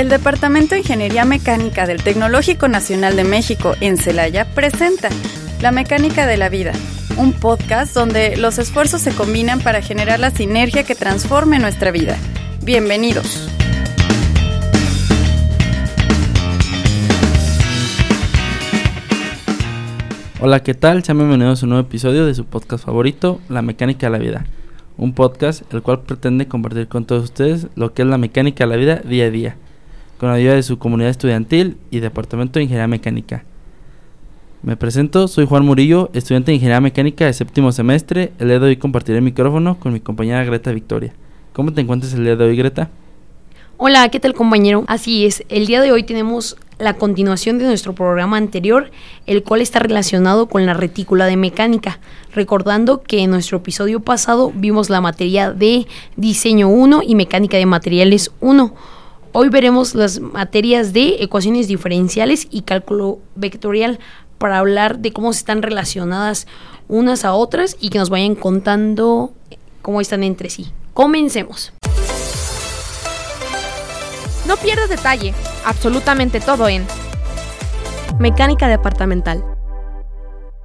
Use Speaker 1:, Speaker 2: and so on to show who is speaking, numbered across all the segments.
Speaker 1: El Departamento de Ingeniería Mecánica del Tecnológico Nacional de México en Celaya presenta La Mecánica de la Vida, un podcast donde los esfuerzos se combinan para generar la sinergia que transforme nuestra vida. Bienvenidos.
Speaker 2: Hola, ¿qué tal? Sean bienvenidos a un nuevo episodio de su podcast favorito, La Mecánica de la Vida. Un podcast el cual pretende compartir con todos ustedes lo que es la mecánica de la vida día a día, con la ayuda de su comunidad estudiantil y Departamento de Ingeniería Mecánica. Me presento, soy Juan Murillo, estudiante de Ingeniería Mecánica de séptimo semestre. El día de hoy compartiré el micrófono con mi compañera Greta Victoria. ¿Cómo te encuentras el día de hoy, Greta?
Speaker 3: Hola, ¿qué tal compañero? Así es, el día de hoy tenemos la continuación de nuestro programa anterior, el cual está relacionado con la retícula de mecánica, recordando que en nuestro episodio pasado vimos la materia de diseño 1 y mecánica de materiales 1. Hoy veremos las materias de ecuaciones diferenciales y cálculo vectorial para hablar de cómo están relacionadas unas a otras y que nos vayan contando cómo están entre sí. Comencemos.
Speaker 4: No pierdas detalle, absolutamente todo en
Speaker 5: Mecánica departamental.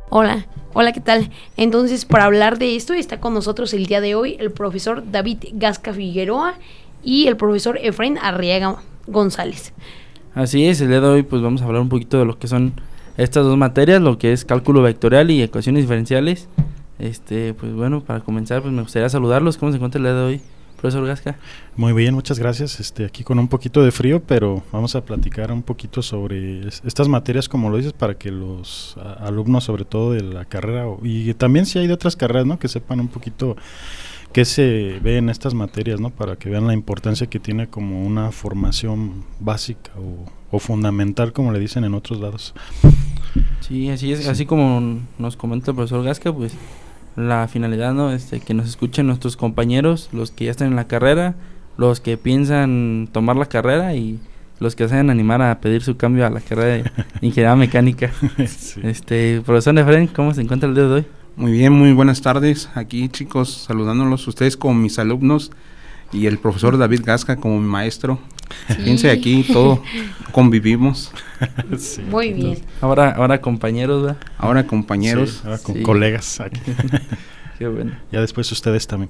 Speaker 3: Hola, hola, ¿qué tal? Entonces, para hablar de esto está con nosotros el día de hoy el profesor David Gasca Figueroa y el profesor Efraín Arriaga González.
Speaker 2: Así es, el día de hoy pues vamos a hablar un poquito de lo que son estas dos materias, lo que es cálculo vectorial y ecuaciones diferenciales. Este, pues bueno, para comenzar pues me gustaría saludarlos. ¿Cómo se encuentra el día de hoy? Profesor Gasca.
Speaker 6: Muy bien, muchas gracias. Este, aquí con un poquito de frío, pero vamos a platicar un poquito sobre estas materias, como lo dices, para que los alumnos, sobre todo de la carrera, y también si hay de otras carreras, ¿no? Que sepan un poquito qué se ve en estas materias, ¿no? Para que vean la importancia que tiene como una formación básica o, fundamental, como le dicen en otros lados.
Speaker 2: Sí, así es, así como nos comenta el profesor Gasca, pues la finalidad, ¿no? Este, que nos escuchen nuestros compañeros, los que ya están en la carrera, los que piensan tomar la carrera y los que se van animar a pedir su cambio a la carrera de ingeniería mecánica. Este, profesor Efren, ¿cómo se encuentra el día de hoy?
Speaker 7: Muy bien, muy buenas tardes. Aquí, chicos, saludándolos ustedes como mis alumnos y el profesor David Gasca como mi maestro. Fíjense aquí, todo convivimos.
Speaker 3: Muy bien.
Speaker 2: Ahora, ahora compañeros, ¿verdad?
Speaker 7: Ahora compañeros.
Speaker 6: ahora con colegas.
Speaker 2: Qué bueno.
Speaker 6: Ya después ustedes también.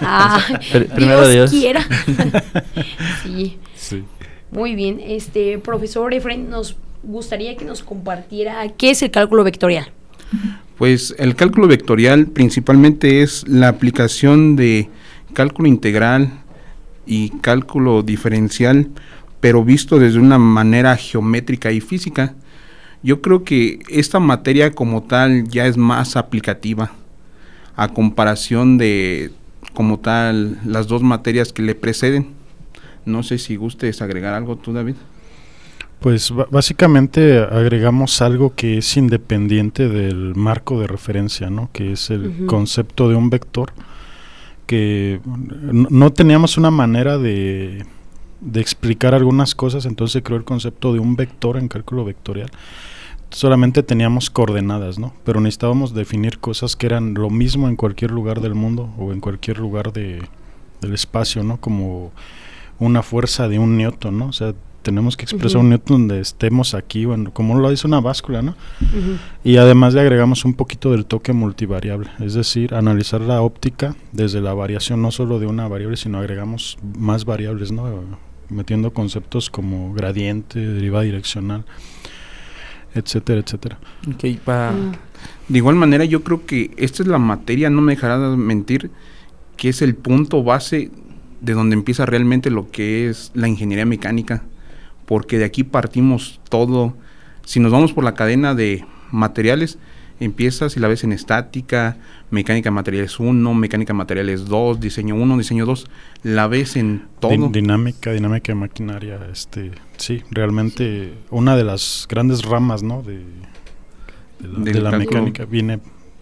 Speaker 3: Ah, primero Dios. Quiera. sí. sí. Muy bien. Este, profesor Efren, nos gustaría que nos compartiera qué es el cálculo vectorial.
Speaker 7: Pues el cálculo vectorial principalmente es la aplicación de cálculo integral y cálculo diferencial, pero visto desde una manera geométrica y física. Yo creo que esta materia como tal ya es más aplicativa a comparación de como tal las dos materias que le preceden. No sé si gustes agregar algo tú, David.
Speaker 6: Pues básicamente agregamos algo que es independiente del marco de referencia, ¿no? Que es el concepto de un vector que no, teníamos una manera de, de, explicar algunas cosas, entonces creó el concepto de un vector en cálculo vectorial. Solamente teníamos coordenadas, ¿no? Pero necesitábamos definir cosas que eran lo mismo en cualquier lugar del mundo o en cualquier lugar de, del espacio, ¿no? Como una fuerza de un newton, ¿no? O sea, tenemos que expresar un newton donde estemos aquí, bueno, como lo dice una báscula, ¿no? Y además le agregamos un poquito del toque multivariable, es decir, analizar la óptica desde la variación no solo de una variable, sino agregamos más variables, ¿no? Metiendo conceptos como gradiente, derivada direccional, etcétera, etcétera.
Speaker 7: Okay, para... Mm. De igual manera, yo creo que esta es la materia, no me dejará de mentir, que es el punto base de donde empieza realmente lo que es la ingeniería mecánica porque de aquí partimos todo. Si nos vamos por la cadena de materiales, empiezas y la ves en estática, mecánica de materiales 1, mecánica de materiales 2, diseño 1, diseño 2, la ves en todo.
Speaker 6: dinámica, dinámica de maquinaria, este, sí, realmente una de las grandes ramas, ¿no? De, de la, mecánica viene,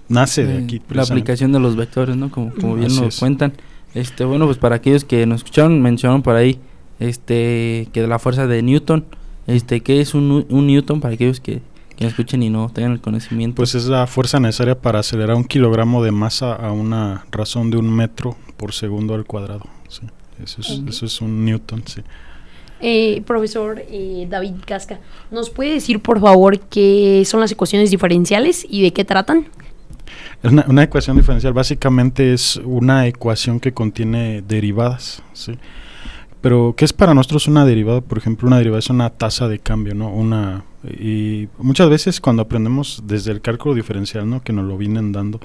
Speaker 6: nace de aquí.
Speaker 2: La aplicación de los vectores, ¿no? Como, como bien nos cuentan. Este, bueno, pues para aquellos que nos escucharon, mencionaron por ahí este que de la fuerza de Newton este qué es un, un Newton para aquellos que, que escuchen y no tengan el conocimiento
Speaker 6: pues es la fuerza necesaria para acelerar un kilogramo de masa a una razón de un metro por segundo al cuadrado sí. eso es, eso es un Newton sí
Speaker 3: Eh, profesor eh, David Casca, ¿nos puede decir por favor qué son las ecuaciones diferenciales y de qué tratan?
Speaker 6: Una, una ecuación diferencial básicamente es una ecuación que contiene derivadas, ¿sí? Pero, ¿qué es para nosotros una derivada? Por ejemplo, una derivada es una tasa de cambio, ¿no? Una, y muchas veces cuando aprendemos desde el cálculo diferencial, ¿no? Que nos lo vienen dando.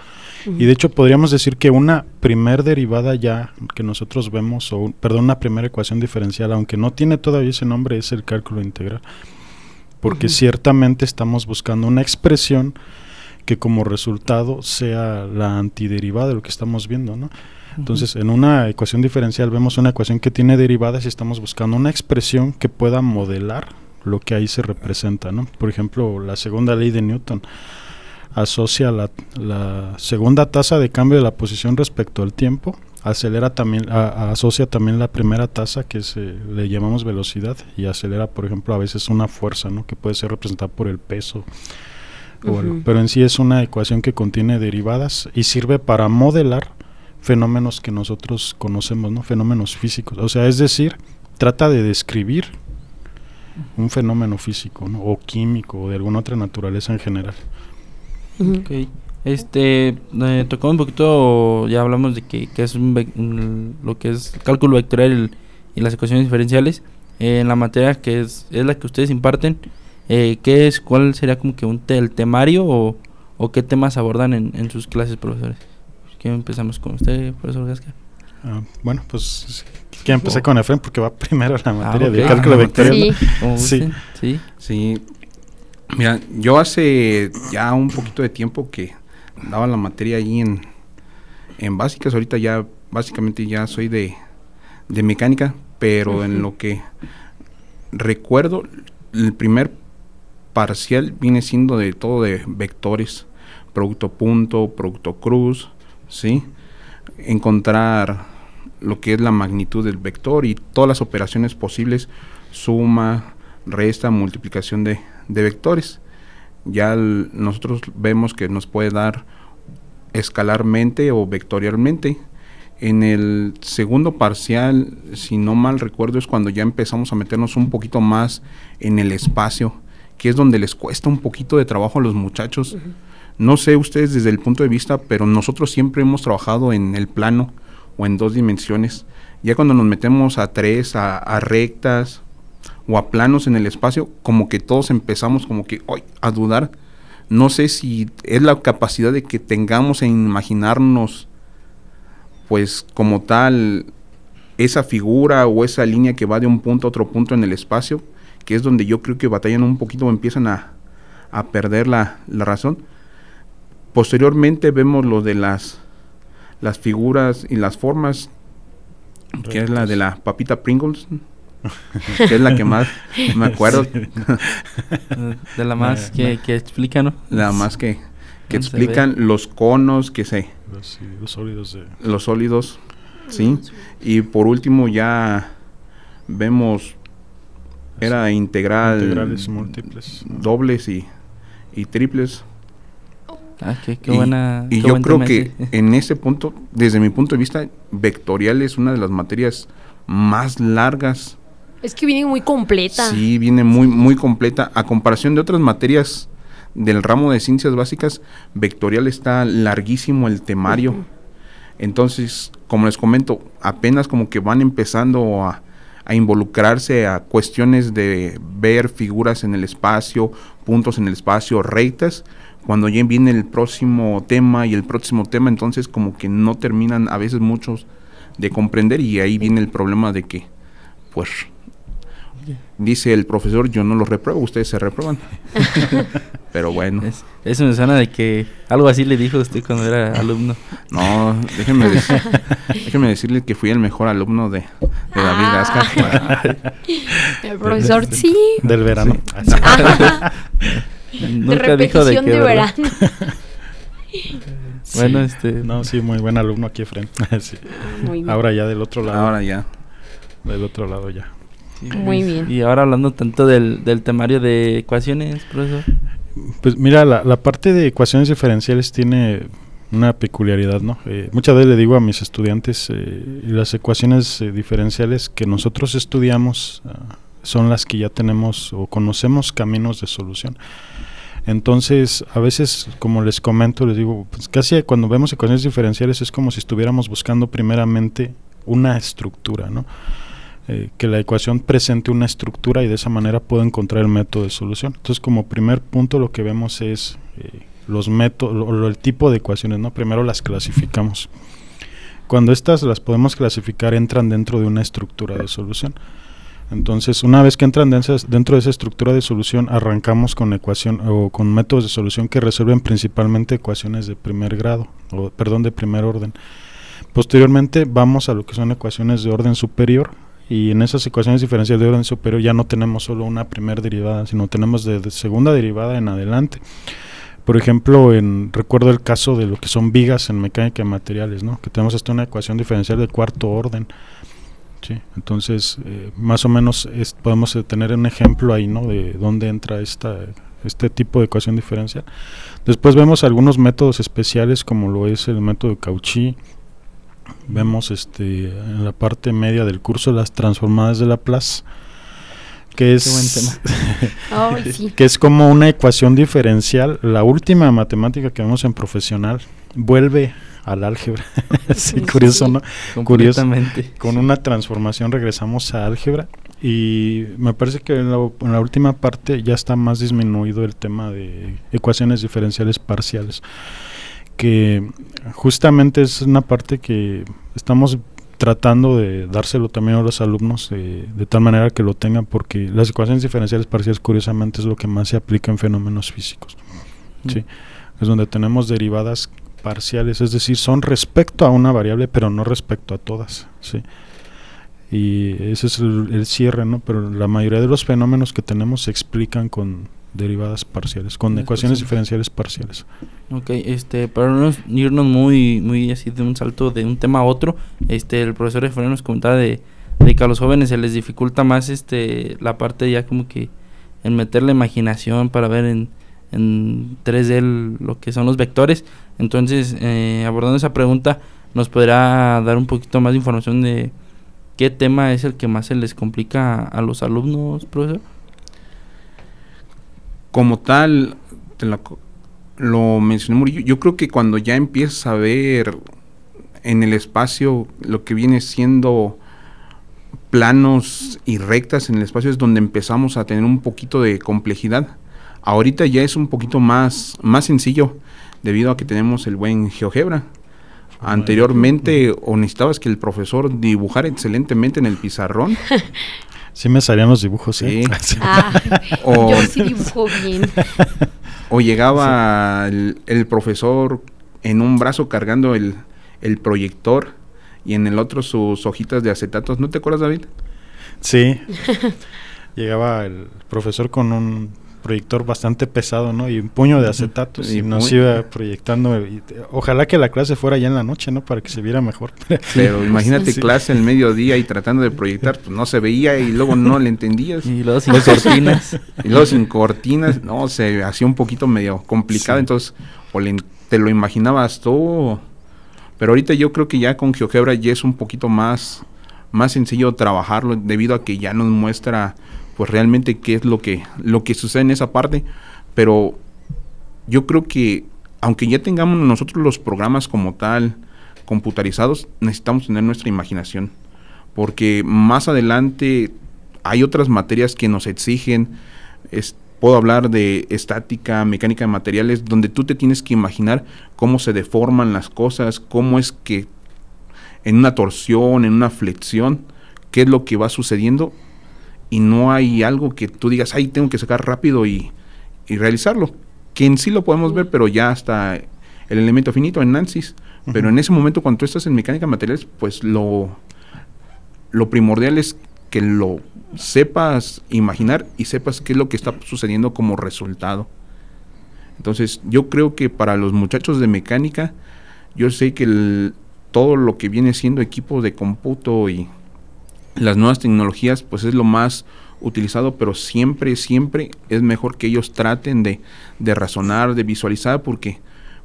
Speaker 6: Y de hecho podríamos decir que una primer derivada ya que nosotros vemos, o perdón, una primera ecuación diferencial, aunque no tiene todavía ese nombre, es el cálculo integral. Porque ciertamente estamos buscando una expresión que como resultado sea la antiderivada de lo que estamos viendo, ¿no? Entonces, en una ecuación diferencial vemos una ecuación que tiene derivadas y estamos buscando una expresión que pueda modelar lo que ahí se representa, ¿no? Por ejemplo, la segunda ley de Newton asocia la, la segunda tasa de cambio de la posición respecto al tiempo, acelera también, a, asocia también la primera tasa que se, le llamamos velocidad y acelera, por ejemplo, a veces una fuerza, ¿no? Que puede ser representada por el peso. o algo. Pero en sí es una ecuación que contiene derivadas y sirve para modelar fenómenos que nosotros conocemos, ¿no? Fenómenos físicos. O sea, es decir, trata de describir un fenómeno físico, ¿no? O químico, o de alguna otra naturaleza en general.
Speaker 2: Ok. Este, eh, tocó un poquito, ya hablamos de que, que es un, vec- un- lo que es el cálculo vectorial y, y las ecuaciones diferenciales. Eh, en la materia que es, es la que ustedes imparten, eh, ¿qué es, cuál sería como que un te- el temario o, o qué temas abordan en, en sus clases, profesores? ¿Qué empezamos con usted, profesor Gasca?
Speaker 6: Ah, bueno, pues que empecé con Efren porque va primero la materia
Speaker 2: ok.
Speaker 6: de cálculo
Speaker 7: Ah,
Speaker 6: vectorial.
Speaker 3: Sí.
Speaker 6: Sí.
Speaker 2: Sí.
Speaker 7: Mira, yo hace ya un poquito de tiempo que daba la materia ahí en, en básicas. Ahorita ya, básicamente ya soy de, de mecánica, pero en lo que recuerdo, el primer parcial viene siendo de todo de vectores, producto punto, producto cruz, ¿sí? Encontrar lo que es la magnitud del vector y todas las operaciones posibles, suma, resta, multiplicación de, de vectores. Ya nosotros vemos que nos puede dar escalarmente o vectorialmente. En el segundo parcial, si no mal recuerdo, es cuando ya empezamos a meternos un poquito más en el espacio, que es donde les cuesta un poquito de trabajo a los muchachos. No sé ustedes desde el punto de vista, pero nosotros siempre hemos trabajado en el plano o en dos dimensiones. Ya cuando nos metemos a tres, a, rectas o a planos en el espacio, como que todos empezamos como que "Ay", a dudar. No sé si es la capacidad de que tengamos en imaginarnos, pues como tal, esa figura o esa línea que va de un punto a otro punto en el espacio, que es donde yo creo que batallan un poquito o empiezan a, a perder la, la razón. Posteriormente vemos lo de las, las figuras y las formas, que es la de la papita Pringles, que es la que más me acuerdo,
Speaker 2: De la más que, que explica, ¿no?
Speaker 7: la más que, que explican los conos, que se,
Speaker 6: Los, sólidos de...
Speaker 7: los sólidos, ¿sí? Y por último ya vemos, era integral,
Speaker 6: Integrales múltiples.
Speaker 7: dobles y, y triples.
Speaker 2: Ah, qué, qué
Speaker 7: y,
Speaker 2: buena.
Speaker 7: y
Speaker 2: qué
Speaker 7: yo
Speaker 2: buen
Speaker 7: creo
Speaker 2: tema
Speaker 7: que en ese punto, desde mi punto de vista, vectorial es una de las materias más largas.
Speaker 3: Es que viene muy completa.
Speaker 7: Sí, viene muy, muy completa. A comparación de otras materias del ramo de ciencias básicas, vectorial está larguísimo el temario. Entonces, como les comento, apenas como que van empezando a, a involucrarse a cuestiones de ver figuras en el espacio, puntos en el espacio, rectas. Cuando ya viene el próximo tema y el próximo tema, entonces como que no terminan a veces muchos de comprender y ahí viene el problema de que, pues, dice el profesor, yo no los repruebo, ustedes se reprueban. Pero bueno,
Speaker 2: Es- eso me suena de que algo así le dijo usted cuando era alumno.
Speaker 7: no, déjenme, decir, déjenme decirle que fui el mejor alumno de, de David
Speaker 3: Ah.
Speaker 7: Gasca.
Speaker 3: El profesor, sí.
Speaker 6: Del verano.
Speaker 3: Ajá. De
Speaker 2: Nunca dijo de
Speaker 3: verano.
Speaker 2: Bueno, este.
Speaker 6: No, sí, muy buen alumno aquí. Sí.
Speaker 3: Bien.
Speaker 6: Ahora ya del otro lado.
Speaker 7: Ahora ya.
Speaker 6: Del otro lado ya.
Speaker 2: sí,
Speaker 3: Muy bien.
Speaker 2: Y ahora hablando tanto del, del temario de ecuaciones, profesor.
Speaker 6: Pues mira, la, la parte de ecuaciones diferenciales tiene una peculiaridad, ¿no? Eh, muchas veces le digo a mis estudiantes, eh, las ecuaciones eh, diferenciales que nosotros estudiamos ah, son las que ya tenemos o conocemos caminos de solución. Entonces, a veces, como les comento, les digo, pues casi cuando vemos ecuaciones diferenciales es como si estuviéramos buscando primeramente una estructura, ¿no? Eh, que la ecuación presente una estructura y de esa manera puedo encontrar el método de solución. Entonces, como primer punto, lo que vemos es eh, los métodos, o el tipo de ecuaciones, ¿no? Primero las clasificamos. Cuando estas las podemos clasificar, entran dentro de una estructura de solución. Entonces, una vez que entran dentro de esa estructura de solución, arrancamos con ecuación o con métodos de solución que resuelven principalmente ecuaciones de primer grado, o perdón, de primer orden. Posteriormente vamos a lo que son ecuaciones de orden superior y en esas ecuaciones diferenciales de orden superior ya no tenemos solo una primera derivada, sino tenemos de, segunda derivada en adelante. Por ejemplo, en, recuerdo el caso de lo que son vigas en mecánica de materiales, ¿no? que tenemos hasta una ecuación diferencial de cuarto orden Sí, entonces, eh, más o menos podemos tener un ejemplo ahí, ¿no? De dónde entra esta, este tipo de ecuación diferencial. Después vemos algunos métodos especiales, como lo es el método de Cauchy. Vemos este, en la parte media del curso las transformadas de Laplace, que es, que es como una ecuación diferencial. La última matemática que vemos en profesional vuelve al álgebra. sí, curioso, ¿no? Curiosamente. Con una transformación regresamos a álgebra y me parece que en la, última parte ya está más disminuido el tema de ecuaciones diferenciales parciales, que justamente es una parte que estamos tratando de dárselo también a los alumnos de tal manera que lo tengan porque las ecuaciones diferenciales parciales curiosamente es lo que más se aplica en fenómenos físicos. Sí, es donde tenemos derivadas parciales, es decir, son respecto a una variable, pero no respecto a todas, ¿sí? Y ese es el, cierre, ¿no? Pero la mayoría de los fenómenos que tenemos se explican con derivadas parciales, con ecuaciones diferenciales parciales.
Speaker 2: Ok, este, para no irnos muy, muy así de un salto de un tema a otro, este, el profesor Efraín nos comentaba de, de que a los jóvenes se les dificulta más este, la parte ya como que en meter la imaginación para ver en, en 3D lo que son los vectores. Entonces, eh, abordando esa pregunta, ¿nos podrá dar un poquito más de información de qué tema es el que más se les complica a, los alumnos, profesor?
Speaker 7: Como tal, lo mencioné yo, yo creo que cuando ya empiezas a ver en el espacio lo que viene siendo planos y rectas en el espacio es donde empezamos a tener un poquito de complejidad Ahorita ya es un poquito más, más sencillo debido a que tenemos el buen GeoGebra. Anteriormente o necesitabas que el profesor dibujara excelentemente en el pizarrón.
Speaker 6: Sí me salían los dibujos, sí.
Speaker 3: Ah, o, yo sí dibujo bien.
Speaker 7: O llegaba el, profesor en un brazo cargando el, el, proyector y en el otro sus hojitas de acetatos. ¿No te acuerdas, David?
Speaker 6: Sí. llegaba el profesor con un proyector bastante pesado, ¿no? Y un puño de acetatos y, nos iba proyectando. ojalá que la clase fuera ya en la noche, ¿no? Para que se viera mejor.
Speaker 7: Pero imagínate clase en mediodía y tratando de proyectar, pues no se veía y luego no le entendías.
Speaker 2: Y luego sin cortinas.
Speaker 7: y luego sin cortinas, no, se hacía un poquito medio complicado, entonces o te lo imaginabas todo. Pero ahorita yo creo que ya con GeoGebra ya es un poquito más, más sencillo trabajarlo debido a que ya nos muestra pues realmente qué es lo que, lo que sucede en esa parte, pero yo creo que aunque ya tengamos nosotros los programas como tal computarizados, necesitamos tener nuestra imaginación, porque más adelante hay otras materias que nos exigen, puedo hablar de estática, mecánica de materiales, donde tú te tienes que imaginar cómo se deforman las cosas, cómo es que en una torsión, en una flexión, qué es lo que va sucediendo y no hay algo que tú digas, ay, tengo que sacar rápido y, realizarlo. Que en sí lo podemos ver, pero ya hasta el elemento finito en Nancy's. Pero en ese momento, cuando tú estás en mecánica de materiales, pues lo, lo primordial es que lo sepas imaginar y sepas qué es lo que está sucediendo como resultado. Entonces, yo creo que para los muchachos de mecánica, yo sé que todo lo que viene siendo equipo de cómputo y las nuevas tecnologías pues es lo más utilizado, pero siempre, siempre es mejor que ellos traten de, de razonar, de visualizar, porque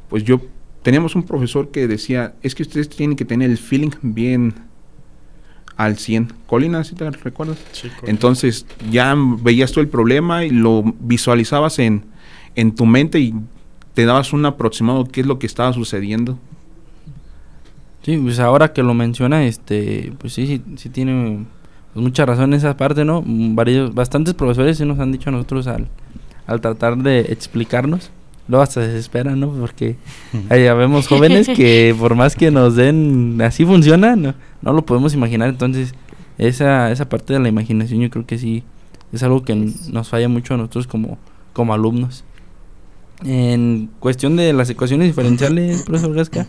Speaker 7: pues yo teníamos un profesor que decía, es que ustedes tienen que tener el feeling bien al 100. Colina, si te recuerdas?
Speaker 6: Sí.
Speaker 7: Entonces ya veías tú el problema y lo visualizabas en, en tu mente y te dabas un aproximado de qué es lo que estaba sucediendo.
Speaker 2: Sí, pues ahora que lo menciona, este, pues sí, sí, sí tiene pues, mucha razón en esa parte, ¿no? Varios, bastantes profesores sí nos han dicho a nosotros al, al tratar de explicarnos, luego hasta se desesperan, ¿no? Porque ya vemos jóvenes que por más que nos den, así funciona, no, no lo podemos imaginar, entonces esa, esa parte de la imaginación yo creo que sí es algo que nos falla mucho a nosotros como, como alumnos. En cuestión de las ecuaciones diferenciales, profesor Gasca,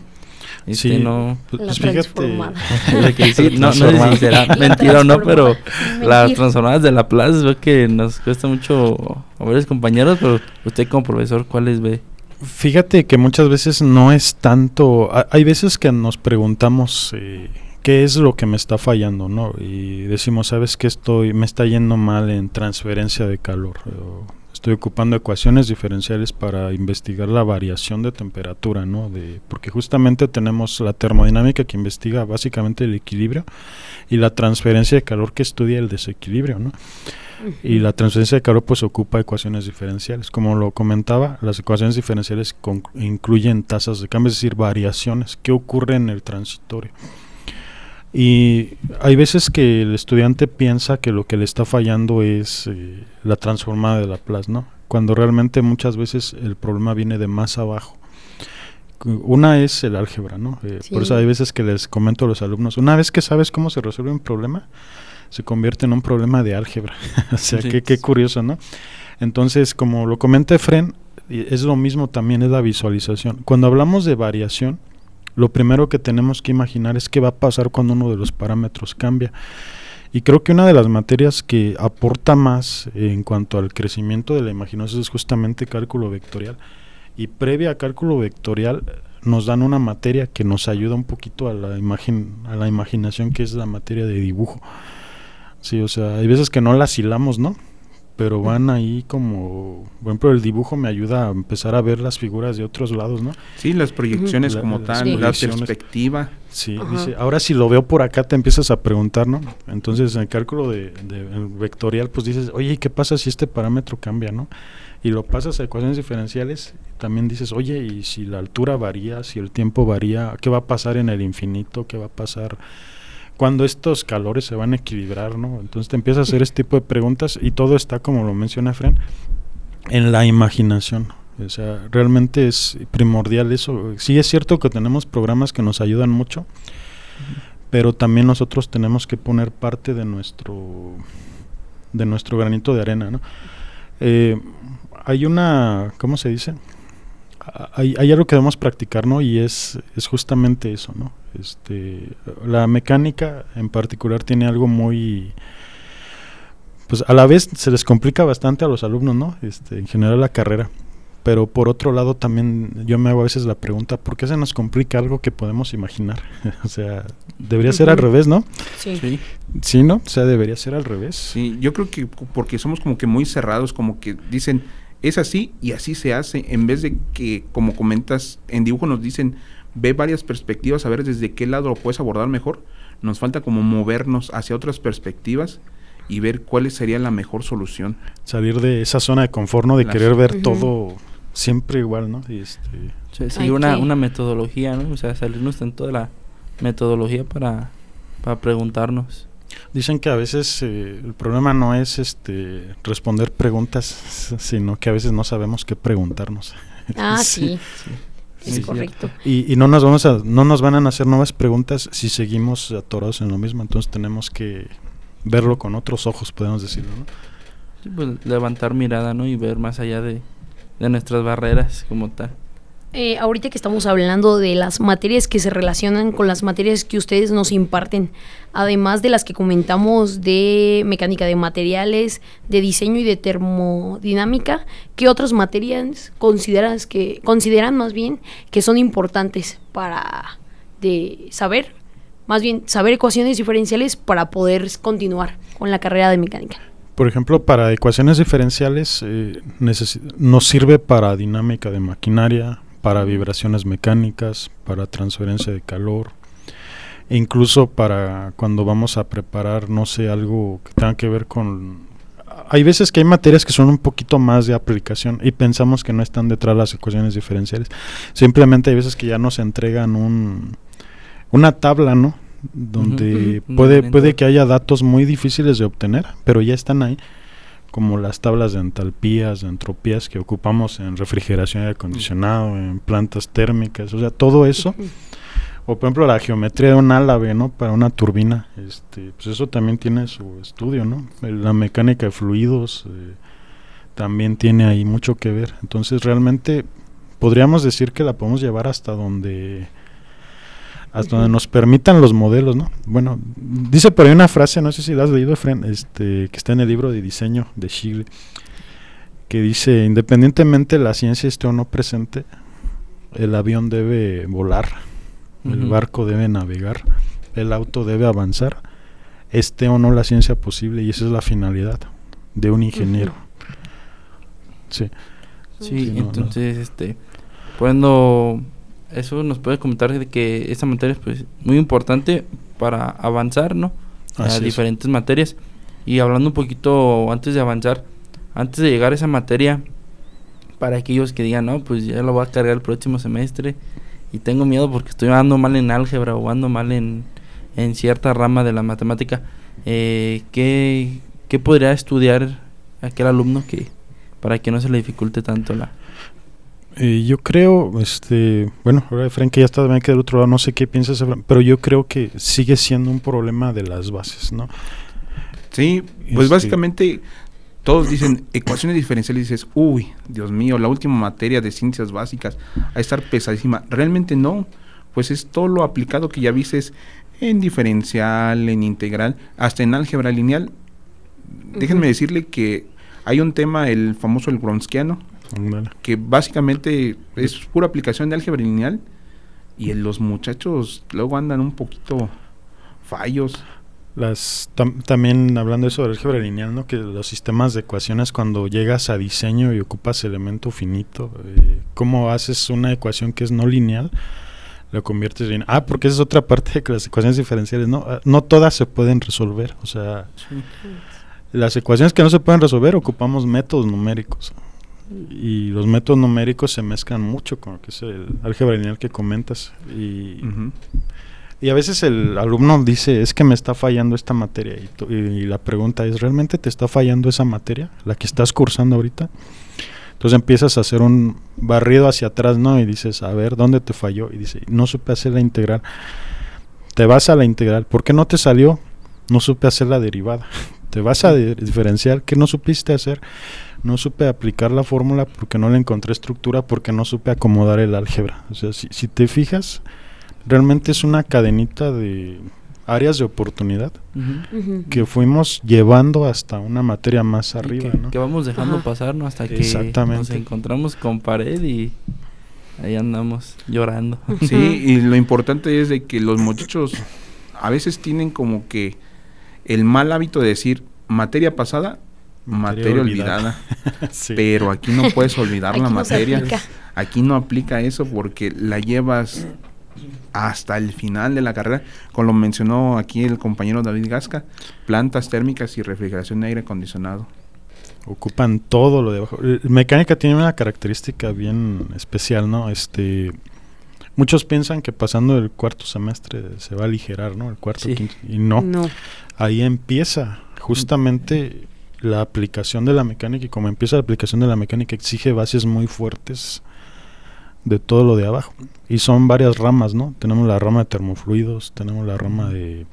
Speaker 2: este,
Speaker 6: Sí,
Speaker 2: no...
Speaker 6: pues,
Speaker 3: La
Speaker 6: pues fíjate,
Speaker 2: que sí, no, no sé si será mentira o no, pero las transformadas de la plaza veo que nos cuesta mucho a varios compañeros, pero usted como profesor, ¿cuáles ve?
Speaker 6: Fíjate que muchas veces no es tanto, ha- hay veces que nos preguntamos eh, qué es lo que me está fallando, ¿no? Y decimos, ¿sabes qué estoy, me está yendo mal en transferencia de calor? O estoy ocupando ecuaciones diferenciales para investigar la variación de temperatura, ¿no? De, porque justamente tenemos la termodinámica que investiga básicamente el equilibrio y la transferencia de calor que estudia el desequilibrio, ¿no? Y la transferencia de calor pues ocupa ecuaciones diferenciales. Como lo comentaba, las ecuaciones diferenciales incluyen tasas de cambio, es decir, variaciones que ocurren en el transitorio. Y hay veces que el estudiante piensa que lo que le está fallando es eh, la transformada de Laplace, ¿no? Cuando realmente muchas veces el problema viene de más abajo. Una es el álgebra, ¿no? Eh, Por eso
Speaker 3: Sí.
Speaker 6: hay veces que les comento a los alumnos, una vez que sabes cómo se resuelve un problema, se convierte en un problema de álgebra. o sea,
Speaker 2: Sí.
Speaker 6: qué, qué curioso, ¿no? Entonces, como lo comenta Efren, y es lo mismo también es la visualización. Cuando hablamos de variación, lo primero que tenemos que imaginar es qué va a pasar cuando uno de los parámetros cambia. Y creo que una de las materias que aporta más en cuanto al crecimiento de la imaginación es justamente cálculo vectorial. Y previa a cálculo vectorial nos dan una materia que nos ayuda un poquito a la imagen, a la imaginación, que es la materia de dibujo. Sí, o sea, hay veces que no las hilamos, ¿no? Pero van ahí como, por ejemplo, el dibujo me ayuda a empezar a ver las figuras de otros lados, ¿no?
Speaker 7: Sí, las proyecciones
Speaker 6: La-
Speaker 7: como tal,
Speaker 3: Sí.
Speaker 7: la perspectiva.
Speaker 6: Sí,
Speaker 3: Ajá.
Speaker 6: dice, ahora si lo veo por acá te empiezas a preguntar, ¿no? Entonces en el cálculo de, de- el vectorial pues dices, oye, ¿y qué pasa si este parámetro cambia, no? Y lo pasas a ecuaciones diferenciales, también dices, oye, ¿y si la altura varía, si el tiempo varía, qué va a pasar en el infinito, qué va a pasar cuando estos calores se van a equilibrar, ¿no? Entonces te empiezas a hacer este tipo de preguntas y todo está, como lo menciona Fren, en la imaginación. O sea, realmente es primordial eso. Sí es cierto que tenemos programas que nos ayudan mucho, pero también nosotros tenemos que poner parte de nuestro de nuestro granito de arena, ¿no? Eh, hay una, ¿cómo se dice? Hay, hay algo que debemos practicar, ¿no? Y es, es justamente eso, ¿no? Este, la mecánica en particular tiene algo muy, pues a la vez se les complica bastante a los alumnos, ¿no? Este, en general la carrera. Pero por otro lado también yo me hago a veces la pregunta, ¿por qué se nos complica algo que podemos imaginar? o sea, debería ser al revés, ¿no?
Speaker 3: Sí.
Speaker 2: Sí.
Speaker 6: Sí, ¿no? O sea, debería ser al revés.
Speaker 7: Sí, yo creo que porque somos como que muy cerrados, como que dicen, es así y así se hace, en vez de que, como comentas, en dibujo nos dicen, ve varias perspectivas, a ver desde qué lado lo puedes abordar mejor. Nos falta como movernos hacia otras perspectivas y ver cuál sería la mejor solución.
Speaker 6: Salir de esa zona de confort, ¿no? De querer ver todo siempre igual, ¿no? Y este,
Speaker 2: Sí, una, una metodología, ¿no? O sea, salirnos tanto de la metodología para, para preguntarnos.
Speaker 6: Dicen que a veces eh, el problema no es este responder preguntas, sino que a veces no sabemos qué preguntarnos.
Speaker 3: Ah,
Speaker 6: Sí.
Speaker 3: sí.
Speaker 2: Sí,
Speaker 3: Es
Speaker 2: sí,
Speaker 3: correcto.
Speaker 6: Y, y no nos vamos a, no nos van a hacer nuevas preguntas si seguimos atorados en lo mismo. Entonces tenemos que verlo con otros ojos, podemos decirlo. ¿no?
Speaker 2: Sí, pues levantar mirada, ¿no? Y ver más allá de, de nuestras barreras como tal.
Speaker 3: Eh, ahorita que estamos hablando de las materias que se relacionan con las materias que ustedes nos imparten, además de las que comentamos de mecánica de materiales, de diseño y de termodinámica, ¿qué otras materias consideras que consideran más bien que son importantes para de saber, más bien saber ecuaciones diferenciales para poder continuar con la carrera de mecánica?
Speaker 6: Por ejemplo, para ecuaciones diferenciales eh, nos sirve para dinámica de maquinaria, para vibraciones mecánicas, para transferencia de calor, e incluso para cuando vamos a preparar, no sé, algo que tenga que ver con... Hay veces que hay materias que son un poquito más de aplicación y pensamos que no están detrás de las ecuaciones diferenciales. Simplemente hay veces que ya nos entregan un, una tabla, ¿no? Donde puede, puede que haya datos muy difíciles de obtener, pero ya están ahí como las tablas de entalpías, de entropías que ocupamos en refrigeración y acondicionado, en plantas térmicas, o sea, todo eso. O por ejemplo la geometría de un álave, ¿no? Para una turbina, este, pues eso también tiene su estudio, ¿no? La mecánica de fluidos eh, también tiene ahí mucho que ver. Entonces realmente podríamos decir que la podemos llevar hasta donde hasta donde nos permitan los modelos, ¿no? Bueno, dice por ahí una frase, no sé si la has leído, Efren, este, que está en el libro de diseño de Shigle, que dice, independientemente la ciencia esté o no presente, el avión debe volar, el barco debe navegar, el auto debe avanzar, esté o no la ciencia posible, y esa es la finalidad de un ingeniero. Sí.
Speaker 2: Sí,
Speaker 6: Sí, no, no.
Speaker 2: entonces, este, poniendo eso nos puede comentar de que esta materia es pues muy importante para avanzar, ¿no? A
Speaker 6: es.
Speaker 2: diferentes materias. Y hablando un poquito antes de avanzar, antes de llegar a esa materia, para aquellos que digan, no, pues ya lo voy a cargar el próximo semestre y tengo miedo porque estoy ando mal en álgebra o ando mal en, en cierta rama de la matemática, eh, ¿qué, ¿qué podría estudiar aquel alumno que para que no se le dificulte tanto la...
Speaker 6: Eh, yo creo, este, bueno, ahora que ya está también que del otro lado, no sé qué piensas, pero yo creo que sigue siendo un problema de las bases, ¿no?
Speaker 7: Sí,
Speaker 6: Este-
Speaker 7: pues básicamente todos dicen ecuaciones diferenciales y dices, uy, Dios mío, la última materia de ciencias básicas a estar pesadísima. Realmente no, pues es todo lo aplicado que ya vistes en diferencial, en integral, hasta en álgebra lineal. Déjenme decirle que hay un tema, el famoso el Wronskiano, Que básicamente es pura aplicación de álgebra lineal y en los muchachos luego andan un poquito fallos.
Speaker 6: Las, tam- también hablando de eso de álgebra lineal, ¿no? Que los sistemas de ecuaciones cuando llegas a diseño y ocupas elemento finito, eh, ¿cómo haces una ecuación que es no lineal? Lo conviertes en... Ah, porque esa es otra parte de que las ecuaciones diferenciales, ¿no? Ah, No todas se pueden resolver, o sea, las ecuaciones que no se pueden resolver ocupamos métodos numéricos. Y los métodos numéricos se mezclan mucho con lo que es el álgebra lineal que comentas. Y, y a veces el alumno dice, es que me está fallando esta materia. Y, y la pregunta es, ¿realmente te está fallando esa materia? La que estás cursando ahorita. Entonces empiezas a hacer un barrido hacia atrás, ¿no? Y dices, a ver, ¿dónde te falló? Y dice, no supe hacer la integral. Te vas a la integral. ¿Por qué no te salió? No supe hacer la derivada. Te vas a diferenciar. ¿Qué no supiste hacer? No supe aplicar la fórmula porque no le encontré estructura, porque no supe acomodar el álgebra. O sea, si, si te fijas, realmente es una cadenita de áreas de oportunidad
Speaker 2: Ujú.
Speaker 3: Ujú.
Speaker 6: que fuimos llevando hasta una materia más arriba,
Speaker 2: que,
Speaker 6: ¿no?
Speaker 2: que vamos dejando
Speaker 3: Ajá.
Speaker 2: pasar, ¿no? Hasta que nos
Speaker 6: Exactamente.
Speaker 2: encontramos con pared y ahí andamos llorando.
Speaker 7: Sí, y lo importante es de que los muchachos a veces tienen como que el mal hábito de decir materia pasada, materia, olvidada.
Speaker 6: Sí.
Speaker 7: Pero aquí no puedes olvidar
Speaker 3: Aquí
Speaker 7: la materia.
Speaker 3: aplica.
Speaker 7: Aquí no aplica eso porque la llevas hasta el final de la carrera, como lo mencionó aquí el compañero David Gasca, plantas térmicas y refrigeración de aire acondicionado.
Speaker 6: ocupan todo lo de abajo. Eh, Mecánica tiene una característica bien especial, ¿no? Este muchos piensan que pasando el cuarto semestre se va a aligerar, ¿no? El cuarto
Speaker 2: Sí.
Speaker 6: quinto y no,
Speaker 3: No.
Speaker 6: ahí empieza justamente la aplicación de la mecánica y como empieza la aplicación de la mecánica exige bases muy fuertes de todo lo de abajo y son varias ramas, ¿no? Tenemos la rama de termofluidos, tenemos la rama de,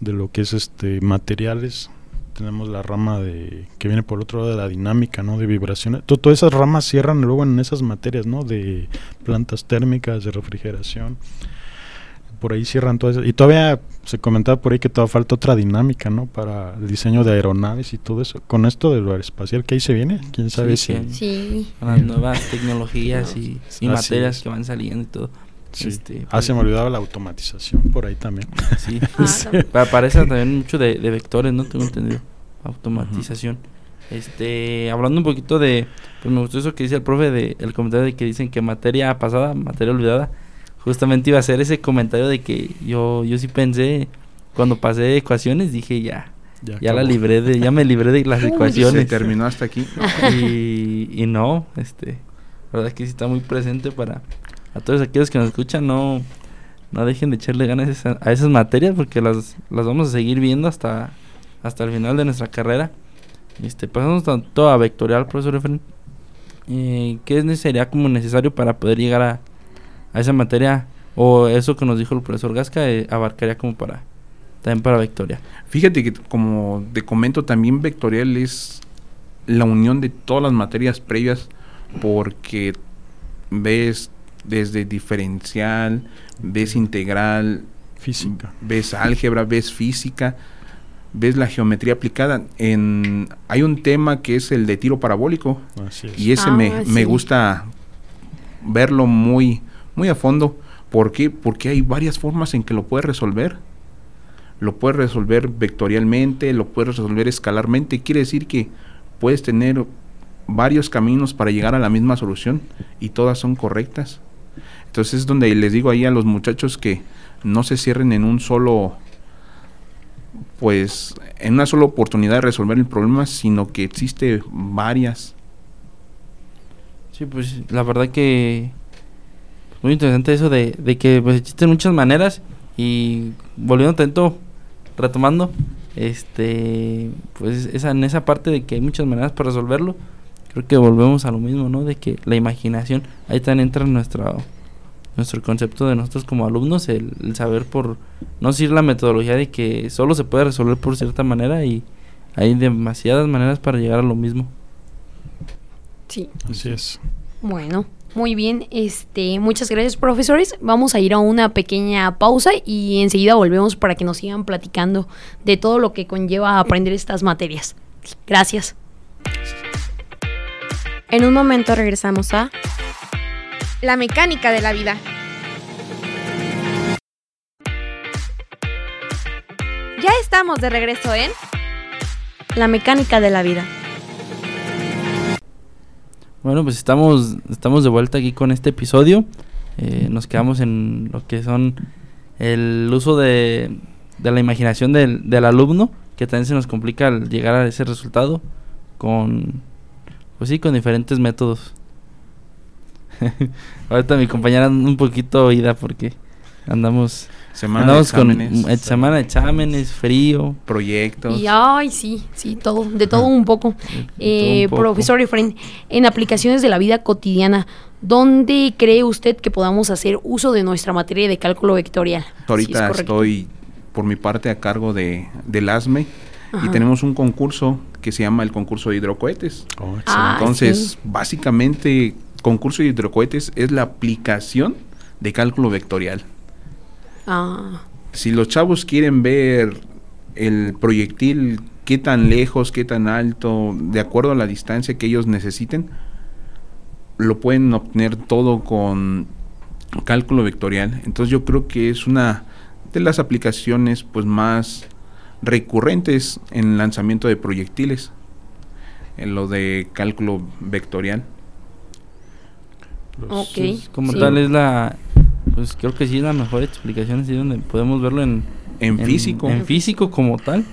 Speaker 6: de lo que es este materiales, tenemos la rama de que viene por otro lado de la dinámica, ¿no? De vibraciones. To- todas esas ramas cierran luego en esas materias, ¿no? De plantas térmicas, de refrigeración. Por ahí cierran todas esas. Y todavía se comentaba por ahí que todavía falta otra dinámica, ¿no? Para el diseño de aeronaves y todo eso. Con esto del aeroespacial que ahí se viene, quién sabe
Speaker 2: Sí,
Speaker 6: si...
Speaker 3: Sí.
Speaker 2: Con las nuevas tecnologías y, y
Speaker 6: Así
Speaker 2: materias
Speaker 6: es.
Speaker 2: que van saliendo y todo.
Speaker 6: Sí.
Speaker 2: Este,
Speaker 6: ah, se me
Speaker 2: pues,
Speaker 6: olvidaba la automatización por ahí también.
Speaker 2: Sí.
Speaker 3: Ah, también.
Speaker 2: Pa- Parece también mucho de, de vectores, ¿no? Tengo entendido. Automatización. Este, hablando un poquito de, pues me gustó eso que dice el profe de el comentario de que dicen que materia pasada, materia olvidada. Justamente iba a hacer ese comentario de que yo yo sí pensé cuando pasé ecuaciones dije ya ya, la libré de ya me libré de las ecuaciones.
Speaker 7: Se terminó hasta aquí.
Speaker 2: y, y no, este, la verdad es que sí está muy presente para a todos aquellos que nos escuchan, no no dejen de echarle ganas a, esas materias porque las, las vamos a seguir viendo hasta hasta el final de nuestra carrera. Este, pasamos tanto a vectorial, profesor Efren. Eh, ¿Qué sería como necesario para poder llegar a, a, esa materia? O eso que nos dijo el profesor Gasca eh, abarcaría como para también para vectorial.
Speaker 7: Fíjate que como te comento también vectorial es la unión de todas las materias previas porque ves desde diferencial, ves integral,
Speaker 6: física,
Speaker 7: ves álgebra, ves física ves la geometría aplicada. En, hay un tema que es el de tiro parabólico y ese me, ah, me, gusta verlo muy, muy a fondo. ¿Por qué? Porque hay varias formas en que lo puedes resolver. Lo puedes resolver vectorialmente, lo puedes resolver escalarmente. Quiere decir que puedes tener varios caminos para llegar a la misma solución y todas son correctas. Entonces es donde les digo ahí a los muchachos que no se cierren en un solo pues en una sola oportunidad de resolver el problema, sino que existe varias.
Speaker 2: Sí, pues la verdad que muy interesante eso de, de que pues existen muchas maneras y volviendo tanto retomando este pues esa en esa parte de que hay muchas maneras para resolverlo creo que volvemos a lo mismo no de que la imaginación ahí también entra nuestra nuestro concepto de nosotros como alumnos, el, saber por no seguir la metodología de que solo se puede resolver por cierta manera y hay demasiadas maneras para llegar a lo mismo.
Speaker 3: Sí.
Speaker 6: Así es.
Speaker 3: Bueno, muy bien. Este, muchas gracias, profesores. Vamos a ir a una pequeña pausa y enseguida volvemos para que nos sigan platicando de todo lo que conlleva aprender estas materias. Gracias.
Speaker 5: En un momento regresamos a
Speaker 4: la mecánica de la vida. Ya estamos de regreso en
Speaker 5: La mecánica de la vida.
Speaker 2: Bueno, pues estamos, estamos de vuelta aquí con este episodio. Eh, nos quedamos en lo que son el uso de, de la imaginación del, del, alumno, que también se nos complica al llegar a ese resultado con, pues sí, con diferentes métodos. Ahorita mi compañera un poquito oída porque andamos
Speaker 7: semana de exámenes,
Speaker 2: con semana de exámenes, frío,
Speaker 7: proyectos.
Speaker 3: Y ay, sí, sí, todo, de todo un poco. Eh, profesor Efraín, en aplicaciones de la vida cotidiana, ¿dónde cree usted que podamos hacer uso de nuestra materia de cálculo vectorial?
Speaker 7: Ahorita estoy por mi parte a cargo de del ASME y tenemos un concurso que se llama el concurso de hidrocohetes.
Speaker 6: Oh,
Speaker 3: ah,
Speaker 7: Entonces, básicamente concurso de hidrocohetes es la aplicación de cálculo vectorial.
Speaker 3: Ah.
Speaker 7: Si los chavos quieren ver el proyectil, qué tan lejos, qué tan alto, de acuerdo a la distancia que ellos necesiten, lo pueden obtener todo con cálculo vectorial. Entonces yo creo que es una de las aplicaciones pues más recurrentes en el lanzamiento de proyectiles, en lo de cálculo vectorial
Speaker 2: como tal es la, pues creo que sí es la mejor explicación, así donde podemos verlo en,
Speaker 7: en, físico.
Speaker 2: En físico como tal.